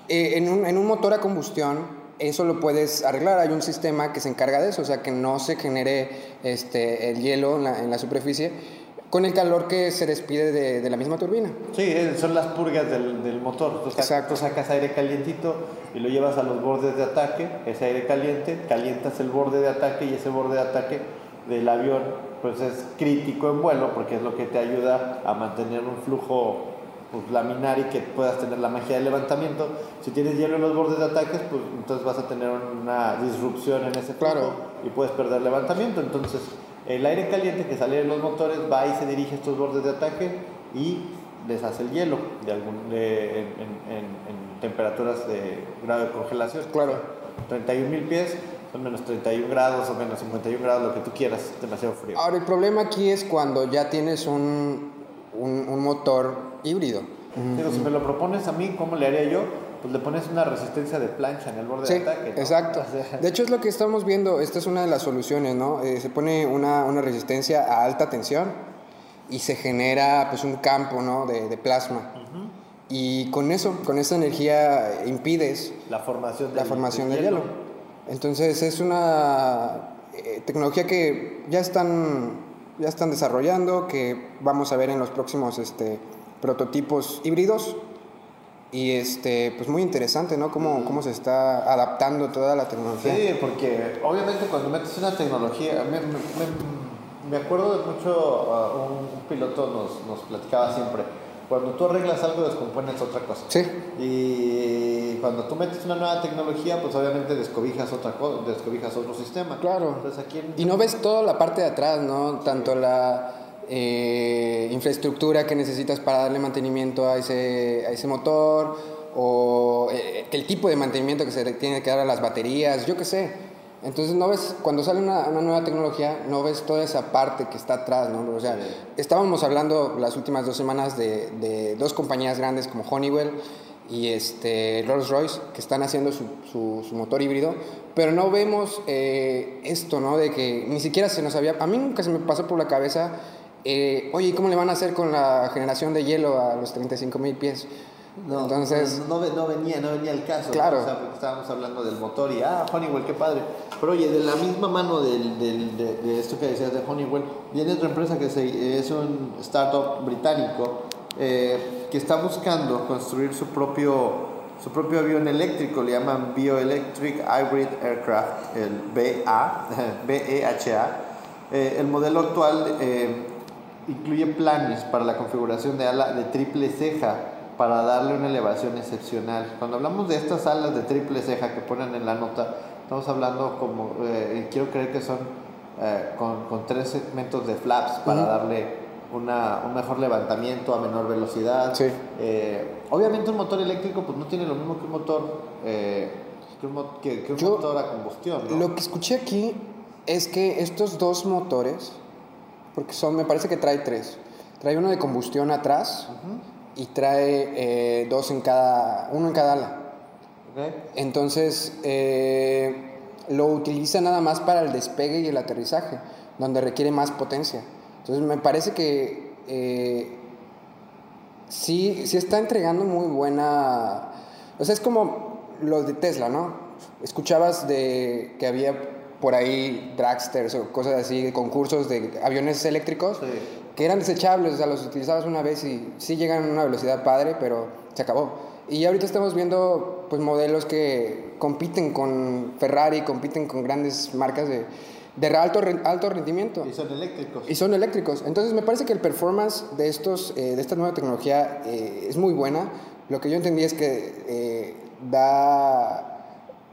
eh, en, un, en un motor a combustión, eso lo puedes arreglar. Hay un sistema que se encarga de eso, o sea, que no se genere este, el hielo en la, en la superficie con el calor que se despide de, la misma turbina. Sí, eh, son las purgas del, motor. Tú Exacto. sacas aire calientito y lo llevas a los bordes de ataque, ese aire caliente, calientas el borde de ataque y ese borde de ataque del avión pues es crítico en vuelo porque es lo que te ayuda a mantener un flujo pues, laminar y que puedas tener la magia de levantamiento. Si tienes hielo en los bordes de ataques, pues entonces vas a tener una disrupción en ese flujo y puedes perder levantamiento. Entonces, el aire caliente que sale de los motores va y se dirige a estos bordes de ataque y deshace el hielo de algún, en, temperaturas de grado de congelación. Claro. 31 mil pies son menos 31 grados o menos 51 grados, lo que tú quieras, demasiado frío. Ahora, el problema aquí es cuando ya tienes un, un, motor híbrido. Digo, si me lo propones a mí, ¿cómo le haría yo? pues le pones una resistencia de plancha en el borde de ataque. Exacto. De hecho, es lo que estamos viendo. Esta es una de las soluciones, ¿no? Eh, se pone una, una, resistencia a alta tensión y se genera pues un campo, ¿no? De, de plasma. Y con eso, con esa energía impides la formación, del, la formación del, hielo. Entonces es una eh, tecnología que ya están, ya están desarrollando, que vamos a ver en los próximos este, prototipos híbridos y este, pues muy interesante, ¿no? Cómo, cómo se está adaptando toda la tecnología. Sí, porque obviamente cuando metes una tecnología, me, me, me acuerdo de mucho, uh, un, piloto nos, nos platicaba siempre, cuando tú arreglas algo descompones otra cosa. Sí. Y cuando tú metes una nueva tecnología, pues obviamente descobijas otra cosa, descobijas otro sistema. Claro. aquí Y no ves toda la parte de atrás, ¿no? Tanto la eh, infraestructura que necesitas para darle mantenimiento a ese, a ese motor o eh, el tipo de mantenimiento que se tiene que dar a las baterías, yo qué sé. Entonces no ves, cuando sale una, nueva tecnología, no ves toda esa parte que está atrás, ¿no? O sea, estábamos hablando las últimas dos semanas de, de dos compañías grandes como Honeywell y este, Rolls Royce que están haciendo su, su, motor híbrido, pero no vemos eh, esto, ¿no? De que ni siquiera se nos había, a mí nunca se me pasó por la cabeza eh, oye, ¿cómo le van a hacer con la generación de hielo a los 35 mil pies? No, Entonces, no, no, venía, no venía el caso. Claro. O sea, porque estábamos hablando del motor y, ah, Honeywell, qué padre. Pero oye, de la misma mano del, del, de, esto que decías de Honeywell, viene otra empresa que se, es un startup británico eh, que está buscando construir su propio, su propio avión eléctrico, le llaman Bioelectric Hybrid Aircraft, el BA, BEHA. Eh, el modelo actual eh, incluye planes para la configuración de ala de triple ceja para darle una elevación excepcional. Cuando hablamos de estas alas de triple ceja que ponen en la nota, estamos hablando como, eh, quiero creer que son eh, con, con, tres segmentos de flaps para darle una, un mejor levantamiento a menor velocidad. Sí. Eh, obviamente un motor eléctrico pues no tiene lo mismo que un motor, que un, que, un motor a combustión. Lo que escuché aquí es que estos dos motores, porque son, me parece que trae tres, trae uno de combustión atrás y trae dos en cada, uno en cada ala. Entonces, eh, lo utiliza nada más para el despegue y el aterrizaje, donde requiere más potencia. Entonces, me parece que eh, sí, sí está entregando muy buena... O sea, es como los de Tesla, ¿no? Escuchabas de que había por ahí dragsters o cosas así, concursos de aviones eléctricos que eran desechables, o sea, los utilizabas una vez y sí llegan a una velocidad padre, pero se acabó. Y ahorita estamos viendo pues, modelos que compiten con Ferrari, compiten con grandes marcas de, de alto, alto rendimiento. Y son eléctricos. Y son eléctricos. Entonces me parece que el performance de, estos, eh, de esta nueva tecnología eh, es muy buena. Lo que yo entendí es que eh, da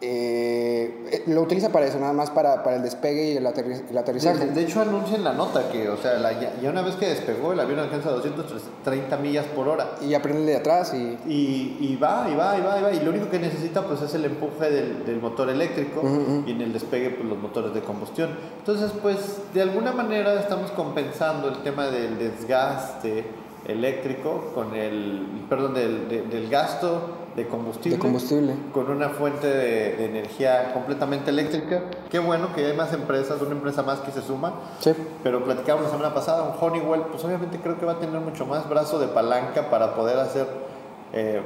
eh, eh, lo utiliza para eso, nada más para, para el despegue y el, aterrizaje. De, hecho, anuncia en la nota que, o sea, ya, una vez que despegó, el avión alcanza 230 millas por hora. Y aprende de atrás y... y... Y, va, y va, y va, y va. Y lo único que necesita, pues, es el empuje del, del motor eléctrico y en el despegue, pues, los motores de combustión. Entonces, pues, de alguna manera estamos compensando el tema del desgaste eléctrico con el, perdón, del, del gasto de combustible, combustible. con una fuente de, energía completamente eléctrica. Qué bueno que hay más empresas, una empresa más que se suma. Sí. Pero platicamos la semana pasada, un Honeywell, pues obviamente creo que va a tener mucho más brazo de palanca para poder hacer, eh,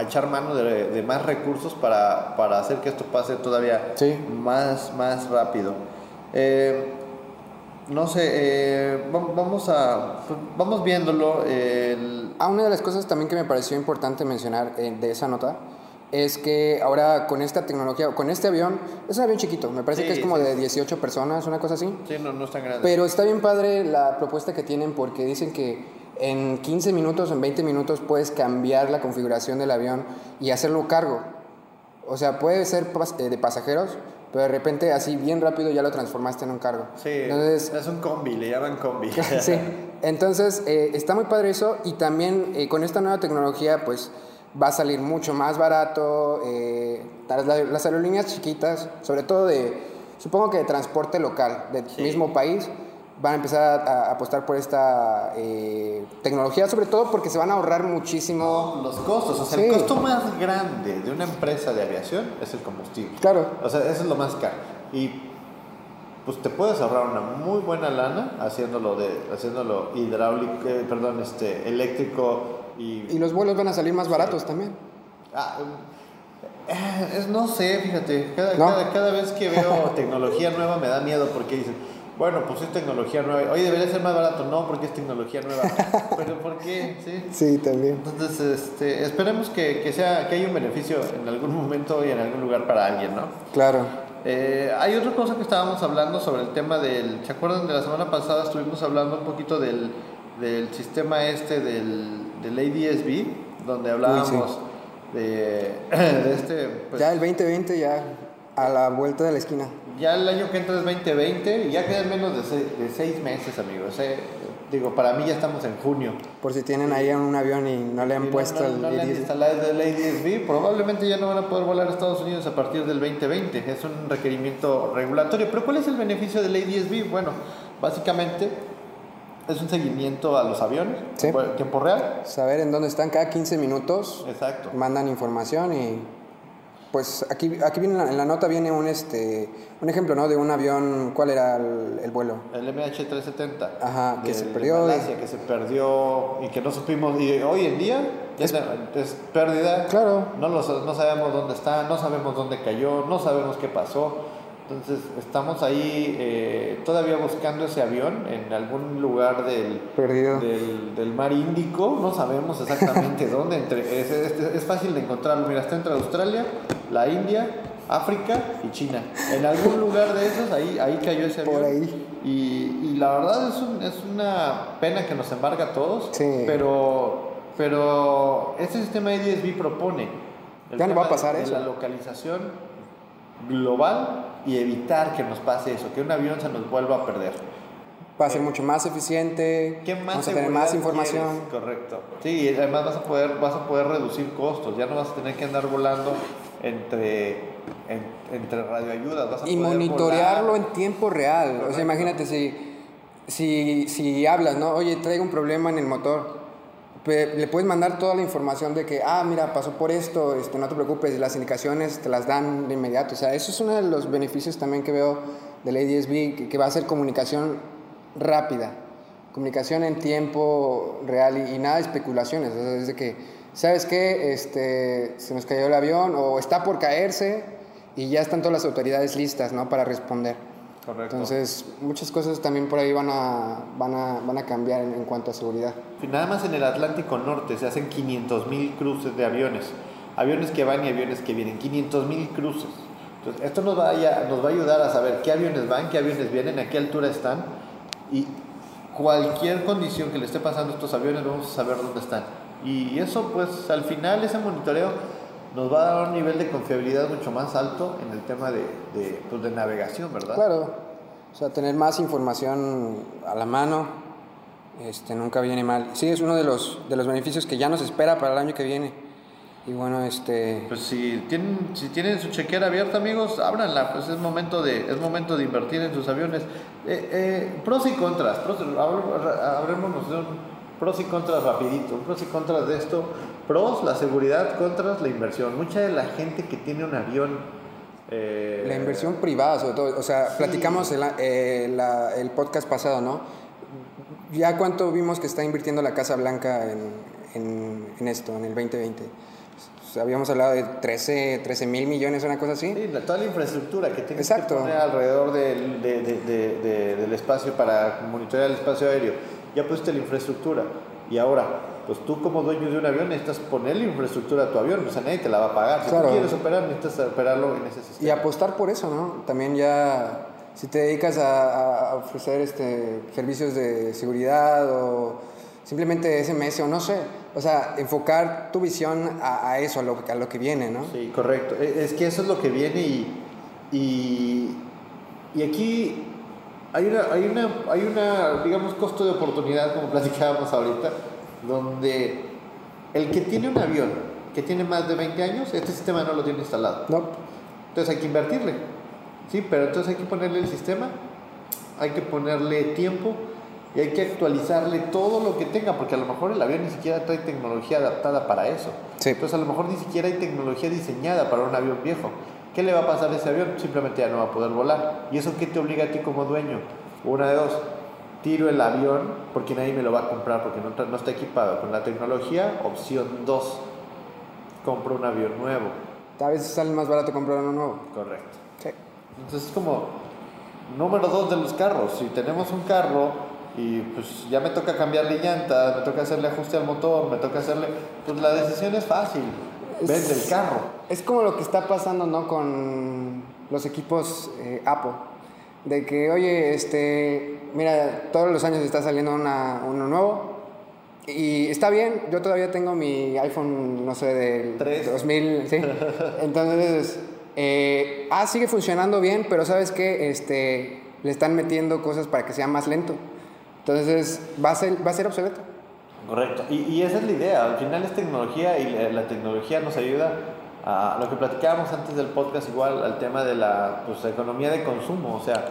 echar mano de, más recursos para, para, hacer que esto pase todavía más, más rápido. Eh, no sé, eh, vamos a, vamos viéndolo. Ah, una de las cosas también que me pareció importante mencionar eh, de esa nota es que ahora con esta tecnología, con este avión, es un avión chiquito, me parece que es como de 18 personas, una cosa así. Sí, no, no es tan grande. Pero está bien padre la propuesta que tienen porque dicen que en 15 minutos, en 20 minutos puedes cambiar la configuración del avión y hacerlo cargo. O sea, puede ser eh, de pasajeros, pero de repente así bien rápido ya lo transformaste en un cargo. Sí, Entonces, es un combi, le llaman combi. sí, entonces eh, está muy padre eso y también eh, con esta nueva tecnología pues va a salir mucho más barato, eh, las, aerolíneas chiquitas, sobre todo de, supongo que de transporte local del mismo país, van a empezar a, apostar por esta eh, tecnología, sobre todo porque se van a ahorrar muchísimo. Los costos, o sea, el costo más grande de una empresa de aviación es el combustible. Claro. O sea, eso es lo más caro. Y pues te puedes ahorrar una muy buena lana haciéndolo de haciéndolo hidráulico, eh, perdón, este eléctrico y y los vuelos van a salir más baratos también. Ah, eh, no sé, fíjate, cada, cada, cada vez que veo tecnología nueva me da miedo porque dicen, bueno, pues es tecnología nueva. Oye, debería ser más barato. No, porque es tecnología nueva. Pero ¿por qué? Sí, sí también. Entonces, este, esperemos que, que, sea, que haya un beneficio en algún momento y en algún lugar para alguien, ¿no? Claro. Eh, hay otra cosa que estábamos hablando sobre el tema del... ¿Se acuerdan de la semana pasada? Estuvimos hablando un poquito del, del sistema este del, del ADSB, donde hablábamos de, de, este... Pues, ya el 2020 ya a la vuelta de la esquina ya el año que entra es 2020 y ya quedan menos de seis, meses, amigos. Eh, digo, para mí ya estamos en junio. Por si tienen ahí un avión y no le han puesto el no le han instalado el ADSB, probablemente ya no van a poder volar a Estados Unidos a partir del 2020. Es un requerimiento regulatorio. Pero ¿cuál es el beneficio del ADSB? Bueno, básicamente es un seguimiento a los aviones, ¿Sí? tiempo real. Saber en dónde están cada 15 minutos. Exacto. Mandan información y pues aquí, aquí viene en la, nota viene un este un ejemplo, ¿no? De un avión, ¿cuál era el, vuelo? El MH370. Ajá, que se perdió. que se perdió y que no supimos. Y hoy en día es, es pérdida. Claro. No, no sabemos dónde está, no sabemos dónde cayó, no sabemos qué pasó. Entonces estamos ahí eh, todavía buscando ese avión en algún lugar del, del, del, mar Índico, no sabemos exactamente dónde, entre, es, es, fácil de encontrarlo, mira, está entre Australia, la India, África y China. En algún lugar de esos, ahí, ahí cayó ese avión. Por ahí. Y, y la verdad es, un, es una pena que nos embarga a todos, pero, pero este sistema IDSB propone ya no va a pasar eso. la localización global y evitar que nos pase eso, que un avión se nos vuelva a perder. Va a ser mucho más eficiente, ¿Qué más vamos a tener más información. Correcto. Sí, y además vas a, poder, vas a poder reducir costos, ya no vas a tener que andar volando entre, entre radioayudas. Vas a y monitorearlo en tiempo real. O sea, imagínate si, si, si hablas, ¿no? Oye, traigo un problema en el motor le puedes mandar toda la información de que, ah, mira, pasó por esto, este, no te preocupes, las indicaciones te las dan de inmediato. O sea, eso es uno de los beneficios también que veo del ADSB, que, va a ser comunicación rápida, comunicación en tiempo real y, nada de especulaciones. O sea, desde que, ¿sabes qué? Este, se nos cayó el avión o está por caerse y ya están todas las autoridades listas, ¿no? Para responder. Entonces, muchas cosas también por ahí van a, van a, van a cambiar en, cuanto a seguridad. Nada más en el Atlántico Norte se hacen 500 mil cruces de aviones. Aviones que van y aviones que vienen. 500 mil cruces. Entonces, esto nos va, a, nos va a ayudar a saber qué aviones van, qué aviones vienen, a qué altura están. Y cualquier condición que le esté pasando a estos aviones, vamos a saber dónde están. Y eso, pues, al final, ese monitoreo nos va a dar un nivel de confiabilidad mucho más alto en el tema de, de, pues de navegación, ¿verdad? Claro, o sea, tener más información a la mano este, nunca viene mal. Sí, es uno de los, de los beneficios que ya nos espera para el año que viene. Y bueno, este... Pues si tienen, si tienen su chequera abierta, amigos, ábranla, pues es momento de, es momento de invertir en sus aviones. Eh, eh, pros y contras, pros, hablemos de un pros y contras rapidito, pros y contras de esto. Pros, la seguridad, contras, la inversión. Mucha de la gente que tiene un avión... Eh, la inversión privada, sobre todo. O sea, platicamos el, eh, el, podcast pasado, ¿no? Ya cuánto vimos que está invirtiendo la Casa Blanca en, en, esto, en el 2020. habíamos hablado de 13, 13 mil millones, una cosa así. Sí, toda la infraestructura que tiene que poner alrededor del, de, de, del espacio para monitorear el espacio aéreo. Ya pusiste la infraestructura. Y ahora, pues tú como dueño de un avión necesitas ponerle infraestructura a tu avión, o sea, nadie te la va a pagar. Si tú quieres operar, necesitas operarlo en ese sistema. Y apostar por eso, ¿no? También ya, si te dedicas a, ofrecer este, servicios de seguridad o simplemente SMS o no sé, o sea, enfocar tu visión a, eso, a lo, a lo, que viene, ¿no? Sí, correcto. E, es que eso es lo que viene y, y, y aquí hay una, hay una, hay una, digamos, costo de oportunidad, como platicábamos ahorita, donde el que tiene un avión que tiene más de 20 años, este sistema no lo tiene instalado. No. Entonces hay que invertirle. Sí, pero entonces hay que ponerle el sistema, hay que ponerle tiempo y hay que actualizarle todo lo que tenga, porque a lo mejor el avión ni siquiera trae tecnología adaptada para eso. Sí. Entonces a lo mejor ni siquiera hay tecnología diseñada para un avión viejo. ¿Qué le va a pasar a ese avión? Simplemente ya no va a poder volar. ¿Y eso qué te obliga a ti como dueño? Una de dos, tiro el avión porque nadie me lo va a comprar porque no, no está equipado con la tecnología. Opción 2, compro un avión nuevo. A veces sale más barato comprar uno nuevo. Correcto. Sí. Entonces es como número dos de los carros. Si tenemos un carro y pues ya me toca cambiarle llanta, me toca hacerle ajuste al motor, me toca hacerle, pues la decisión es fácil. Vende el carro. Es como lo que está pasando, ¿no? Con los equipos eh, Apple de que, oye, este, mira, todos los años está saliendo una, uno nuevo. Y está bien, yo todavía tengo mi iPhone, no sé, del 2000, ¿sí? Entonces, eh, ah, sigue funcionando bien, pero ¿sabes qué? Este, le están metiendo cosas para que sea más lento. Entonces, va a ser, va a ser obsoleto. Correcto. Y, y esa es la idea. Al final es tecnología y la, la tecnología nos ayuda lo que platicábamos antes del podcast, igual al tema de la pues, economía de consumo. O sea,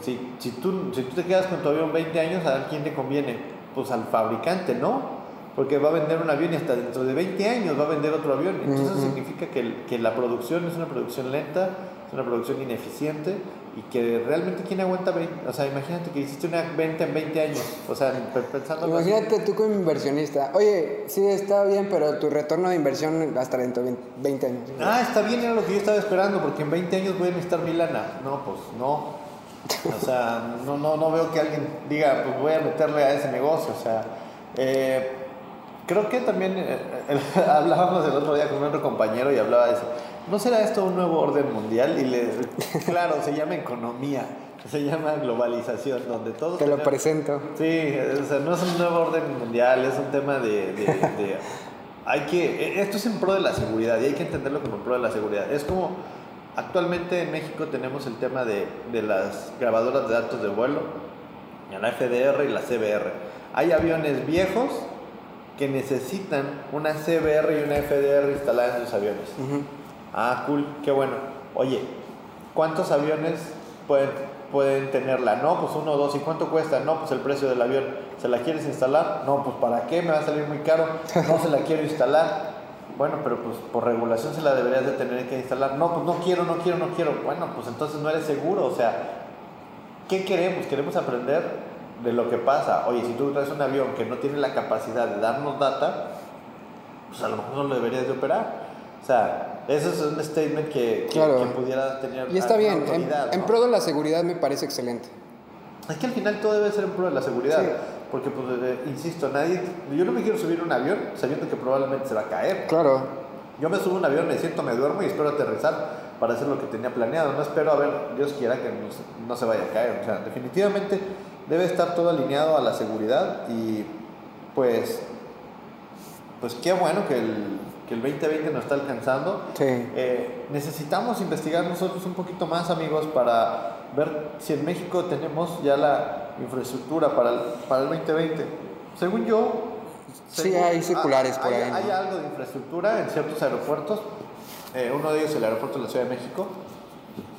si, si, tú, si tú te quedas con tu avión 20 años, ¿a quién te conviene? Pues al fabricante, ¿no? Porque va a vender un avión y hasta dentro de 20 años va a vender otro avión. Entonces eso significa que, que la producción es una producción lenta, es una producción ineficiente y que realmente quién aguanta 20, o sea, imagínate que hiciste una venta en 20 años, o sea, pensando... Imagínate tú como inversionista, oye, sí, está bien, pero tu retorno de inversión hasta dentro de 20 años. Ah, está bien, era lo que yo estaba esperando, porque en 20 años voy a necesitar mi lana. No, pues no. O sea, no, no, no veo que alguien diga, pues voy a meterle a ese negocio, o sea... Eh, creo que también eh, hablábamos el otro día con otro compañero y hablaba de eso ¿no será esto un nuevo orden mundial? Y le, claro, se llama economía, se llama globalización, donde todos... Te lo presento. Sí, o sea, no es un nuevo orden mundial, es un tema de, hay que, esto es en pro de la seguridad y hay que entenderlo como en pro de la seguridad. Es como actualmente en México tenemos el tema de, de las grabadoras de datos de vuelo, la FDR y la CBR. Hay aviones viejos que necesitan una CBR y una FDR instalada en sus aviones. Ah, cool, qué bueno. Oye, ¿cuántos aviones pueden, pueden tenerla? No, pues uno o dos. ¿Y cuánto cuesta? No, pues el precio del avión. ¿Se la quieres instalar? No, pues ¿para qué? Me va a salir muy caro. No se la quiero instalar. Bueno, pero pues por regulación se la deberías de tener que instalar. No, pues no quiero, no quiero, no quiero. Bueno, pues entonces no eres seguro. O sea, ¿qué queremos? Queremos aprender de lo que pasa. Oye, si tú traes un avión que no tiene la capacidad de darnos data, pues a lo mejor no lo deberías de operar. O sea, eso es un statement que, pudiera tener. Y está bien, en, pro de la seguridad me parece excelente. Es que al final todo debe ser en pro de la seguridad. Porque, pues, eh, insisto, nadie. Yo no me quiero subir a un avión sabiendo que probablemente se va a caer. Claro. Yo me subo a un avión, me siento, me duermo y espero aterrizar para hacer lo que tenía planeado. No espero a ver, Dios quiera que no, no se vaya a caer. O sea, definitivamente debe estar todo alineado a la seguridad y, pues, pues qué bueno que el, que el 2020 nos está alcanzando. Sí. Eh, necesitamos investigar nosotros un poquito más, amigos, para ver si en México tenemos ya la infraestructura para el, para el 2020. Según yo... sí, hay circulares por hay, ahí. Hay algo de infraestructura en ciertos aeropuertos. Eh, uno de ellos es el aeropuerto de la Ciudad de México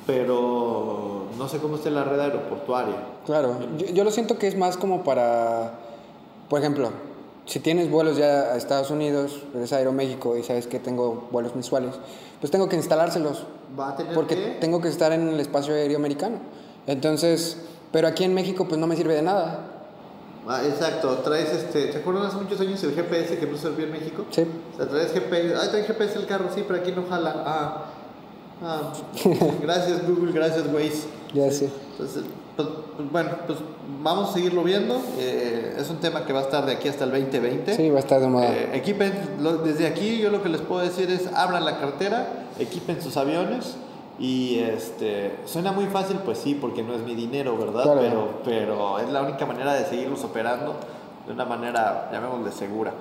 pero no sé cómo está la red aeroportuaria. Claro, yo, yo, lo siento que es más como para, por ejemplo, si tienes vuelos ya a Estados Unidos, eres Aeroméxico y sabes que tengo vuelos mensuales, pues tengo que instalárselos. ¿Va a tener Porque tengo que estar en el espacio aéreo americano. Entonces, pero aquí en México pues no me sirve de nada. Ah, exacto, traes este, ¿te acuerdas hace muchos años el GPS que no servía en México? Sí. O sea, traes GPS, ah, trae GPS el carro, sí, pero aquí no jala. Ah, ah gracias Google, gracias Waze. Ya sé. Entonces, pues, pues, bueno, pues vamos a seguirlo viendo. Eh, es un tema que va a estar de aquí hasta el 2020. Sí, va a estar de moda. Eh, equipen, desde aquí yo lo que les puedo decir es abran la cartera, equipen sus aviones. Y este, suena muy fácil, pues sí, porque no es mi dinero, ¿verdad? Pero, pero es la única manera de seguirlos operando de una manera, llamémosle, segura.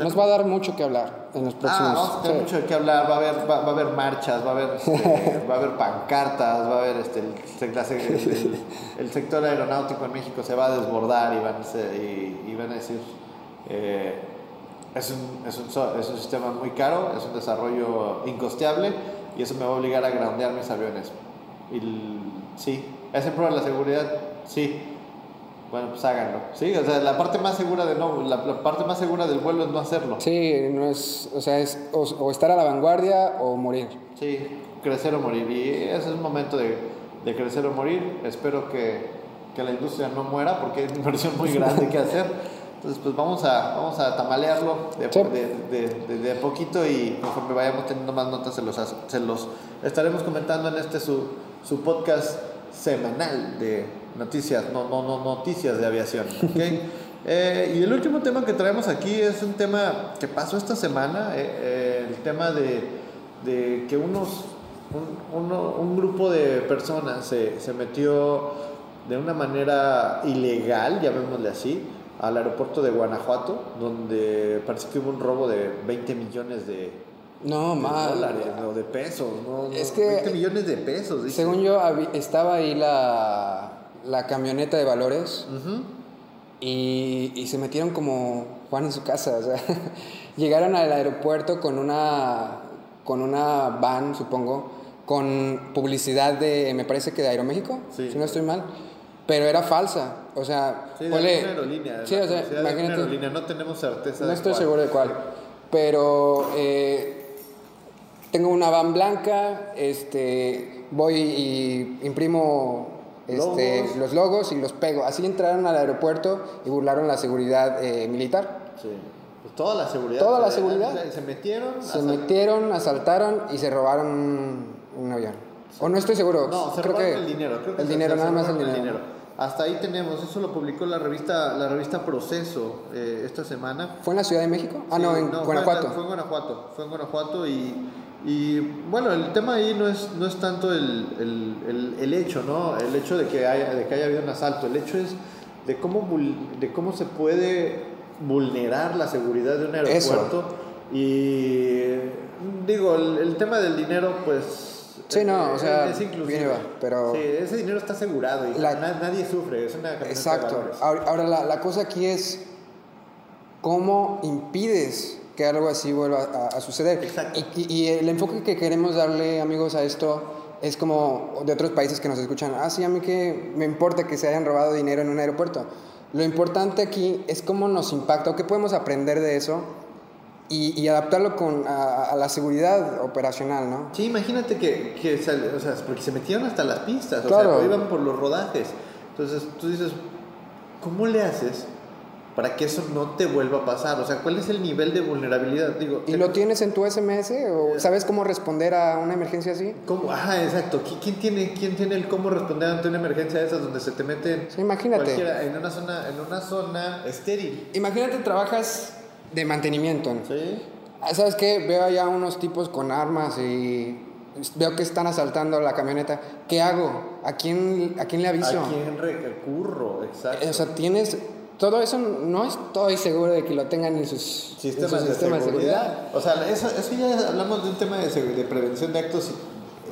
Nos va a dar mucho que hablar en los próximos. Ah, vamos a tener mucho que hablar. Va a haber, va, a haber marchas, va a haber, este, va a haber pancartas, va a haber este, el, el, sector aeronáutico en México se va a desbordar y van a, y, van a decir eh, es, un, es, un, es un sistema muy caro, es un desarrollo incosteable y eso me va a obligar a grandear mis aviones. Y sí, ¿es en pro de la seguridad? Sí bueno, pues háganlo. Sí, o sea, la parte más segura de no, la, parte más segura del vuelo es no hacerlo. Sí, no es, o sea, es o, estar a la vanguardia o morir. Sí, crecer o morir. Y ese es un momento de, de crecer o morir. Espero que, que, la industria no muera porque es una inversión muy grande que hacer. Entonces, pues vamos a, vamos a tamalearlo de, de, de, de, poquito y conforme vayamos teniendo más notas se los, se los estaremos comentando en este su, su podcast semanal de noticias, no, no, no noticias de aviación. Eh, y el último tema que traemos aquí es un tema que pasó esta semana, eh, eh, el tema de, de que unos, un, un, grupo de personas se, se metió de una manera ilegal, llamémosle así, al aeropuerto de Guanajuato, donde parece que hubo un robo de 20 millones de, no, dólares, no, de pesos, no, es que, 20 millones de pesos. Según yo, estaba ahí la, la camioneta de valores y, y, se metieron como Juan en su casa. O sea, llegaron al aeropuerto con una, con una van, supongo, con publicidad de, me parece que de Aeroméxico, si no estoy mal, pero era falsa. O sea, sí, de aerolínea. Sí, o sea, imagínate. no tenemos certeza. No estoy seguro de cuál. Pero eh, tengo una van blanca, este, voy y imprimo este, los logos y los pego. Así entraron al aeropuerto y burlaron la seguridad eh, militar. Sí. Pues toda la seguridad. Toda la seguridad. Se metieron. Se metieron, asaltaron y se robaron un avión. O no estoy seguro. No, se creo robaron que el dinero. el dinero, nada más el dinero. Hasta ahí tenemos, eso lo publicó la revista, la revista Proceso eh, esta semana. ¿Fue en la Ciudad de México? Ah, no, en Guanajuato. Fue en, Guanajuato, fue en Guanajuato y y bueno, el tema ahí no es, no es tanto el, el, el, hecho, ¿no? El hecho de que, haya, de que haya habido un asalto, el hecho es de cómo, de cómo se puede vulnerar la seguridad de un aeropuerto. Y digo, el, tema del dinero, pues Sí, no, o sea, es inclusive. pero... Sí, ese dinero está asegurado y nadie sufre, es una Exacto. Ahora, la, la, cosa aquí es cómo impides que algo así vuelva a, suceder. Exacto. Y, y, el enfoque que queremos darle, amigos, a esto es como de otros países que nos escuchan. Ah, sí, a mí que me importa que se hayan robado dinero en un aeropuerto. Lo importante aquí es cómo nos impacta o qué podemos aprender de eso y, adaptarlo con, a, la seguridad operacional, ¿no? Sí, imagínate que, que o sea, porque se metieron hasta las pistas, o sea, iban por los rodajes. Entonces tú dices, ¿cómo le haces para que eso no te vuelva a pasar? O sea, ¿cuál es el nivel de vulnerabilidad? Digo, ¿Y lo tienes en tu SMS o eh, sabes cómo responder a una emergencia así? ¿Cómo? Ajá, exacto. ¿Quién tiene, ¿Quién tiene el cómo responder ante una emergencia de esas donde se te meten sí, imagínate. en una zona en una zona estéril? Imagínate trabajas de mantenimiento. Sí. Ah, ¿Sabes qué? Veo allá unos tipos con armas y veo que están asaltando la camioneta. ¿Qué hago? ¿A quién, a quién le aviso? ¿A quién recurro? Exacto. O sea, tienes... Todo eso no estoy seguro de que lo tengan en sus sistemas, de, seguridad. O sea, eso, eso, ya hablamos de un tema de, de prevención de actos.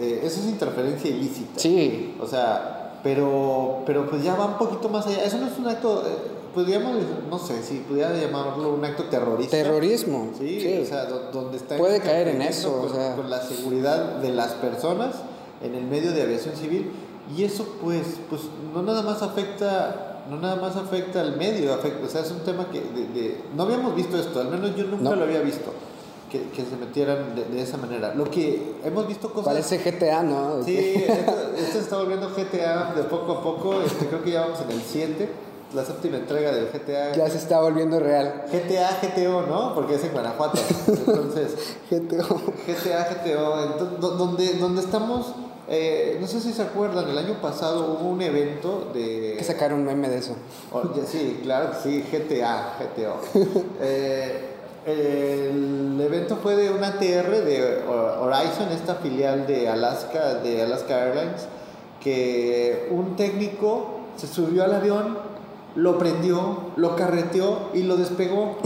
Eh, eso es interferencia ilícita. Sí. O sea, pero, pero pues ya va un poquito más allá. Eso no es un acto... Eh, podríamos, no sé, si pudiera llamarlo un acto terrorista. Terrorismo. Sí, o sea, donde está... Puede caer en eso, con, o sea... con la seguridad de las personas en el medio de aviación civil. Y eso pues, pues no nada más afecta, no nada más afecta al medio, afecta, o sea, es un tema que de, no habíamos visto esto, al menos yo nunca lo había visto. Que, que, se metieran de, esa manera. Lo que hemos visto cosas... Parece GTA, ¿no? Sí, esto, esto se está volviendo GTA de poco a poco, este, creo que ya vamos en el 7 la séptima entrega del GTA. Ya se está volviendo real. GTA, GTO, ¿no? Porque es en Guanajuato. Entonces. GTO. GTA, GTO. donde, donde estamos. Eh, no sé si se acuerdan, el año pasado hubo un evento de. Que sacaron un meme de eso. Oh, sí, claro sí, GTA, GTO. eh, el evento fue de una TR de Horizon, esta filial de Alaska, de Alaska Airlines, que un técnico se subió al avión lo prendió, lo carreteó y lo despegó.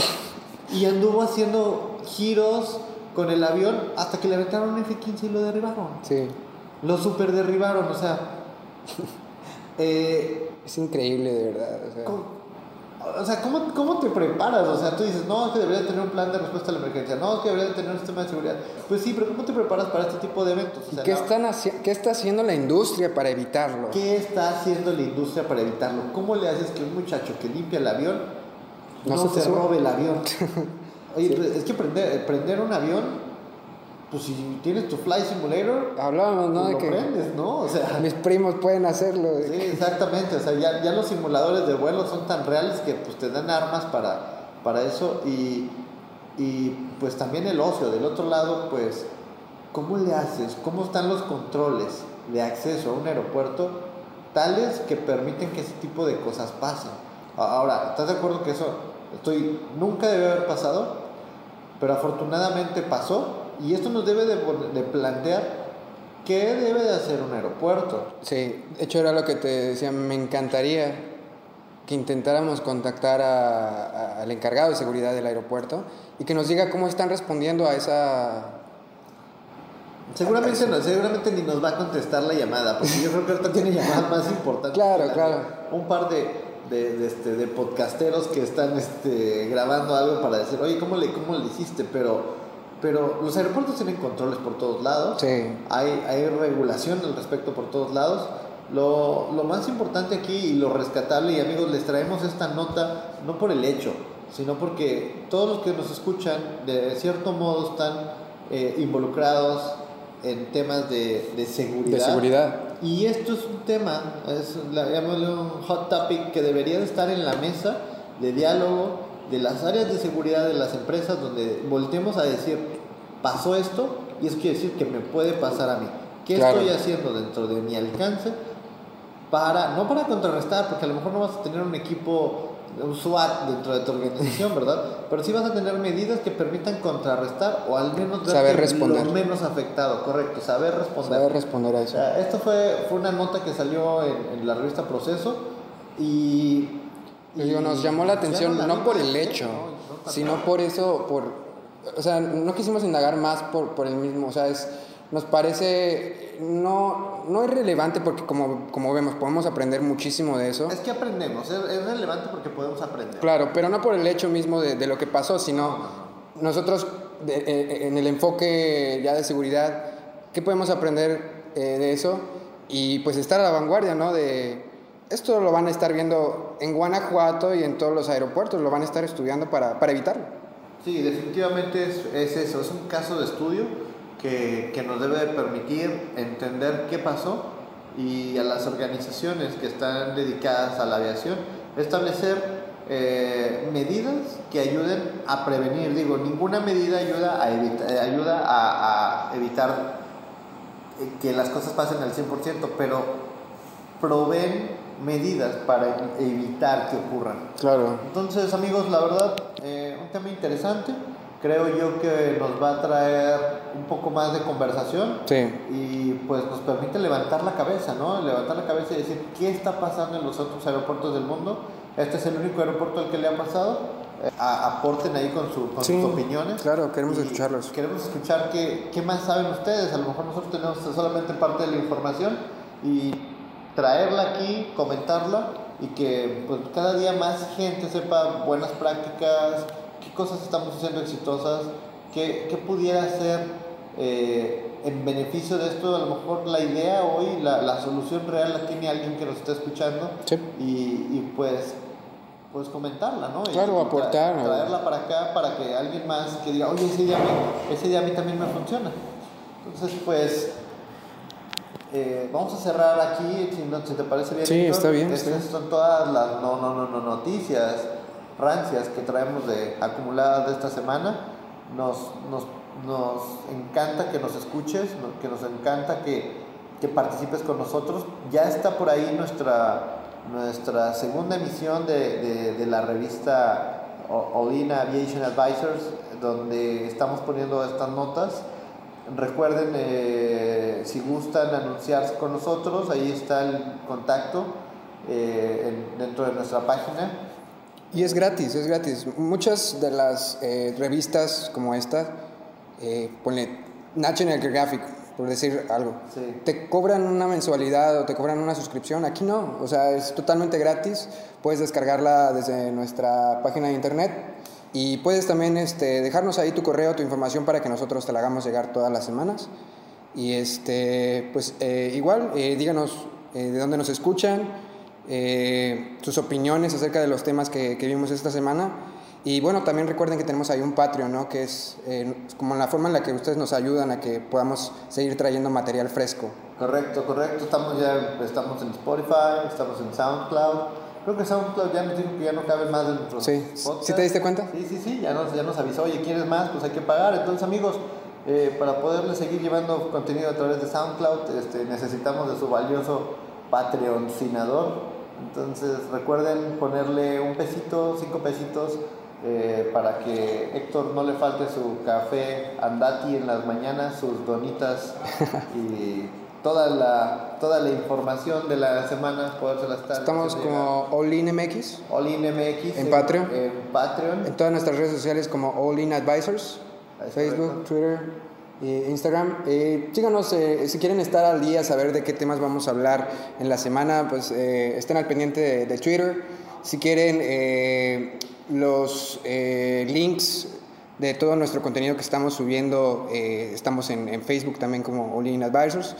Y anduvo haciendo giros con el avión hasta que le aventaron un F-15 y lo derribaron. Sí. Lo super derribaron, o sea. Eh, es increíble, de verdad. O sea. O sea, ¿cómo, ¿cómo te preparas? O sea, tú dices, no, es que debería tener un plan de respuesta a la emergencia, no, es que debería tener un sistema de seguridad. Pues sí, pero ¿cómo te preparas para este tipo de eventos? ¿Qué, están ¿Qué está haciendo la industria para evitarlo? ¿Qué está haciendo la industria para evitarlo? ¿Cómo le haces que un muchacho que limpia el avión no, se, robe el avión? Oye, pues, es que prender, prender un avión pues si tienes tu Fly Simulator, hablábamos, ¿no? Pues, de que prendes, ¿no? O sea, mis primos pueden hacerlo. Sí, exactamente. O sea, ya, ya los simuladores de vuelo son tan reales que pues te dan armas para, para eso y, y pues también el ocio. Del otro lado, pues, ¿cómo le haces? ¿Cómo están los controles de acceso a un aeropuerto tales que permiten que ese tipo de cosas pasen? Ahora, ¿estás de acuerdo que eso estoy nunca debe haber pasado? Pero afortunadamente pasó y esto nos debe de, de, plantear qué debe de hacer un aeropuerto. Sí, de hecho era lo que te decía, me encantaría que intentáramos contactar al encargado de seguridad del aeropuerto y que nos diga cómo están respondiendo a esa... Seguramente, no, seguramente ni nos va a contestar la llamada, porque yo creo que ahorita tiene llamadas más importantes. Claro, claro. Un par de, de, este, de podcasteros que están este, grabando algo para decir, oye, ¿cómo le, cómo le hiciste? Pero pero los aeropuertos tienen controles por todos lados. Sí. Hay, hay regulación al respecto por todos lados. Lo, lo, más importante aquí y lo rescatable, y amigos, les traemos esta nota no por el hecho, sino porque todos los que nos escuchan, de cierto modo, están eh, involucrados en temas de, de, seguridad. De seguridad. Y esto es un tema, es un hot topic que debería de estar en la mesa de diálogo de las áreas de seguridad de las empresas donde volteemos a decir, pasó esto y eso quiere decir que me puede pasar a mí. ¿Qué estoy haciendo dentro de mi alcance para, no para contrarrestar, porque a lo mejor no vas a tener un equipo, un SWAT dentro de tu organización, ¿verdad? Pero sí vas a tener medidas que permitan contrarrestar o al menos saber responder. lo menos afectado, correcto, saber responder. Saber responder a eso. esto fue, fue una nota que salió en, en la revista Proceso y digo, nos llamó la atención no por el hecho, sino por eso, por, o sea, no quisimos indagar más por, por el mismo, o sea, es, nos parece no, no es relevante porque como, como vemos podemos aprender muchísimo de eso. Es que aprendemos, es, relevante porque podemos aprender. Claro, pero no por el hecho mismo de, de lo que pasó, sino nosotros eh, eh, en el enfoque ya de seguridad, ¿qué podemos aprender eh, de eso? Y pues estar a la vanguardia, ¿no? De, esto lo van a estar viendo en Guanajuato y en todos los aeropuertos, lo van a estar estudiando para, para evitarlo. Sí, definitivamente es, es, eso, es un caso de estudio que, que, nos debe permitir entender qué pasó y a las organizaciones que están dedicadas a la aviación establecer eh, medidas que ayuden a prevenir. Digo, ninguna medida ayuda a, evita, ayuda a, evitar que las cosas pasen al 100%, pero proveen medidas para evitar que ocurran. Claro. Entonces, amigos, la verdad, eh, un tema interesante. Creo yo que nos va a traer un poco más de conversación sí. y pues nos permite levantar la cabeza, ¿no? Levantar la cabeza y decir qué está pasando en los otros aeropuertos del mundo. Este es el único aeropuerto al que le ha pasado. Eh, aporten ahí con, su, con sus opiniones. Claro, queremos escucharlos. Queremos escuchar qué, qué más saben ustedes. A lo mejor nosotros tenemos solamente parte de la información y traerla aquí, comentarla y que pues, cada día más gente sepa buenas prácticas, qué cosas estamos haciendo exitosas, qué, qué pudiera ser eh, en beneficio de esto. A lo mejor la idea hoy, la, la solución real la tiene alguien que nos está escuchando y, y, pues pues comentarla, ¿no? Claro, aportar. traerla para acá para que alguien más que diga, oye, ese día, ese día a mí también me funciona. Entonces, pues eh, vamos a cerrar aquí, si, te parece bien. Sí, está bien. Estas son todas las no, no, no, no, noticias rancias que traemos de acumuladas de esta semana. Nos, nos, nos encanta que nos escuches, que nos encanta que, que participes con nosotros. Ya está por ahí nuestra, nuestra segunda emisión de, de, de la revista Olina Aviation Advisors, donde estamos poniendo estas notas Recuerden, eh, si gustan anunciarse con nosotros, ahí está el contacto eh, dentro de nuestra página. Y es gratis, es gratis. Muchas de las eh, revistas como esta, ponle National Geographic, por decir algo, te cobran una mensualidad o te cobran una suscripción. Aquí no, o sea, es totalmente gratis. Puedes descargarla desde nuestra página de internet y puedes también este, dejarnos ahí tu correo, tu información para que nosotros te la hagamos llegar todas las semanas. Y este, pues eh, igual, eh, díganos eh, de dónde nos escuchan, sus opiniones acerca de los temas que, que, vimos esta semana. Y bueno, también recuerden que tenemos ahí un Patreon, ¿no? que es como la forma en la que ustedes nos ayudan a que podamos seguir trayendo material fresco. Correcto, correcto. Estamos ya estamos en Spotify, estamos en SoundCloud. Creo que SoundCloud ya nos dijo que ya no cabe más dentro sí. ¿Sí te diste cuenta? Sí, sí, sí, ya nos, ya nos avisó, oye, ¿quieres más? Pues hay que pagar. Entonces, amigos, eh, para poderle seguir llevando contenido a través de SoundCloud, este, necesitamos de su valioso patrocinador. Entonces, recuerden ponerle un pesito, cinco pesitos, eh, para que Héctor no le falte su café andati en las mañanas, sus donitas y toda la, toda la información de la semana, poderse estar. Estamos como Allin MX. MX. En, Patreon. En Patreon. En todas nuestras redes sociales como All Advisors. Facebook, Twitter Instagram. Eh, síganos eh, si quieren estar al día, saber de qué temas vamos a hablar en la semana, pues eh, estén al pendiente de, Twitter. Si quieren eh, los links de todo nuestro contenido que estamos subiendo, estamos en, en, Facebook también como All Advisors.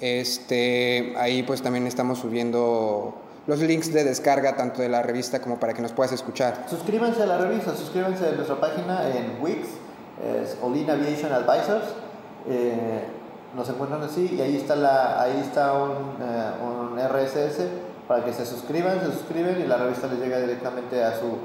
Este, ahí pues también estamos subiendo los links de descarga tanto de la revista como para que nos puedas escuchar. Suscríbanse a la revista, suscríbanse a nuestra página en Wix, es Olin Aviation Advisors. Eh, nos encuentran así y ahí está, la, ahí está un, eh, un RSS para que se suscriban, se suscriben y la revista les llega directamente a su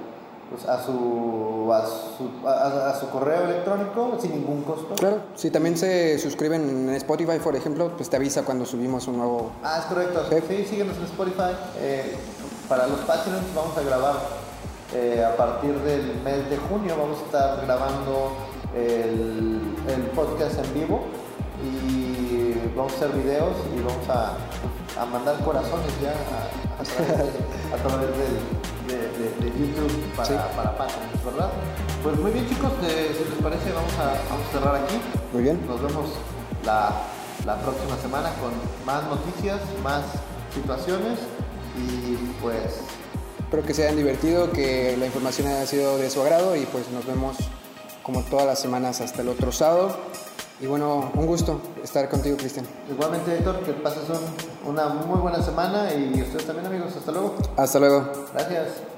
pues, a, su, a, su, a, su correo electrónico sin ningún costo. Claro, si también se suscriben en Spotify, por ejemplo, pues te avisa cuando subimos un nuevo... Ah, es correcto. Sí, síguenos en Spotify. Eh, para los Patreons vamos a grabar eh, a partir del mes de junio, vamos a estar grabando el, el podcast en vivo y vamos a hacer videos y vamos a, a mandar corazones ya a, a través, del de, YouTube para, para Patreon, ¿verdad? Pues muy bien chicos, si les parece vamos a, vamos a cerrar aquí. Muy bien. Nos vemos la, la próxima semana con más noticias, más situaciones y pues... Espero que se hayan divertido, que la información haya sido de su agrado y pues nos vemos como todas las semanas hasta el otro sábado. Y bueno, un gusto estar contigo, Cristian. Igualmente, Héctor, que pases una muy buena semana y ustedes también, amigos. Hasta luego. Hasta luego. Gracias.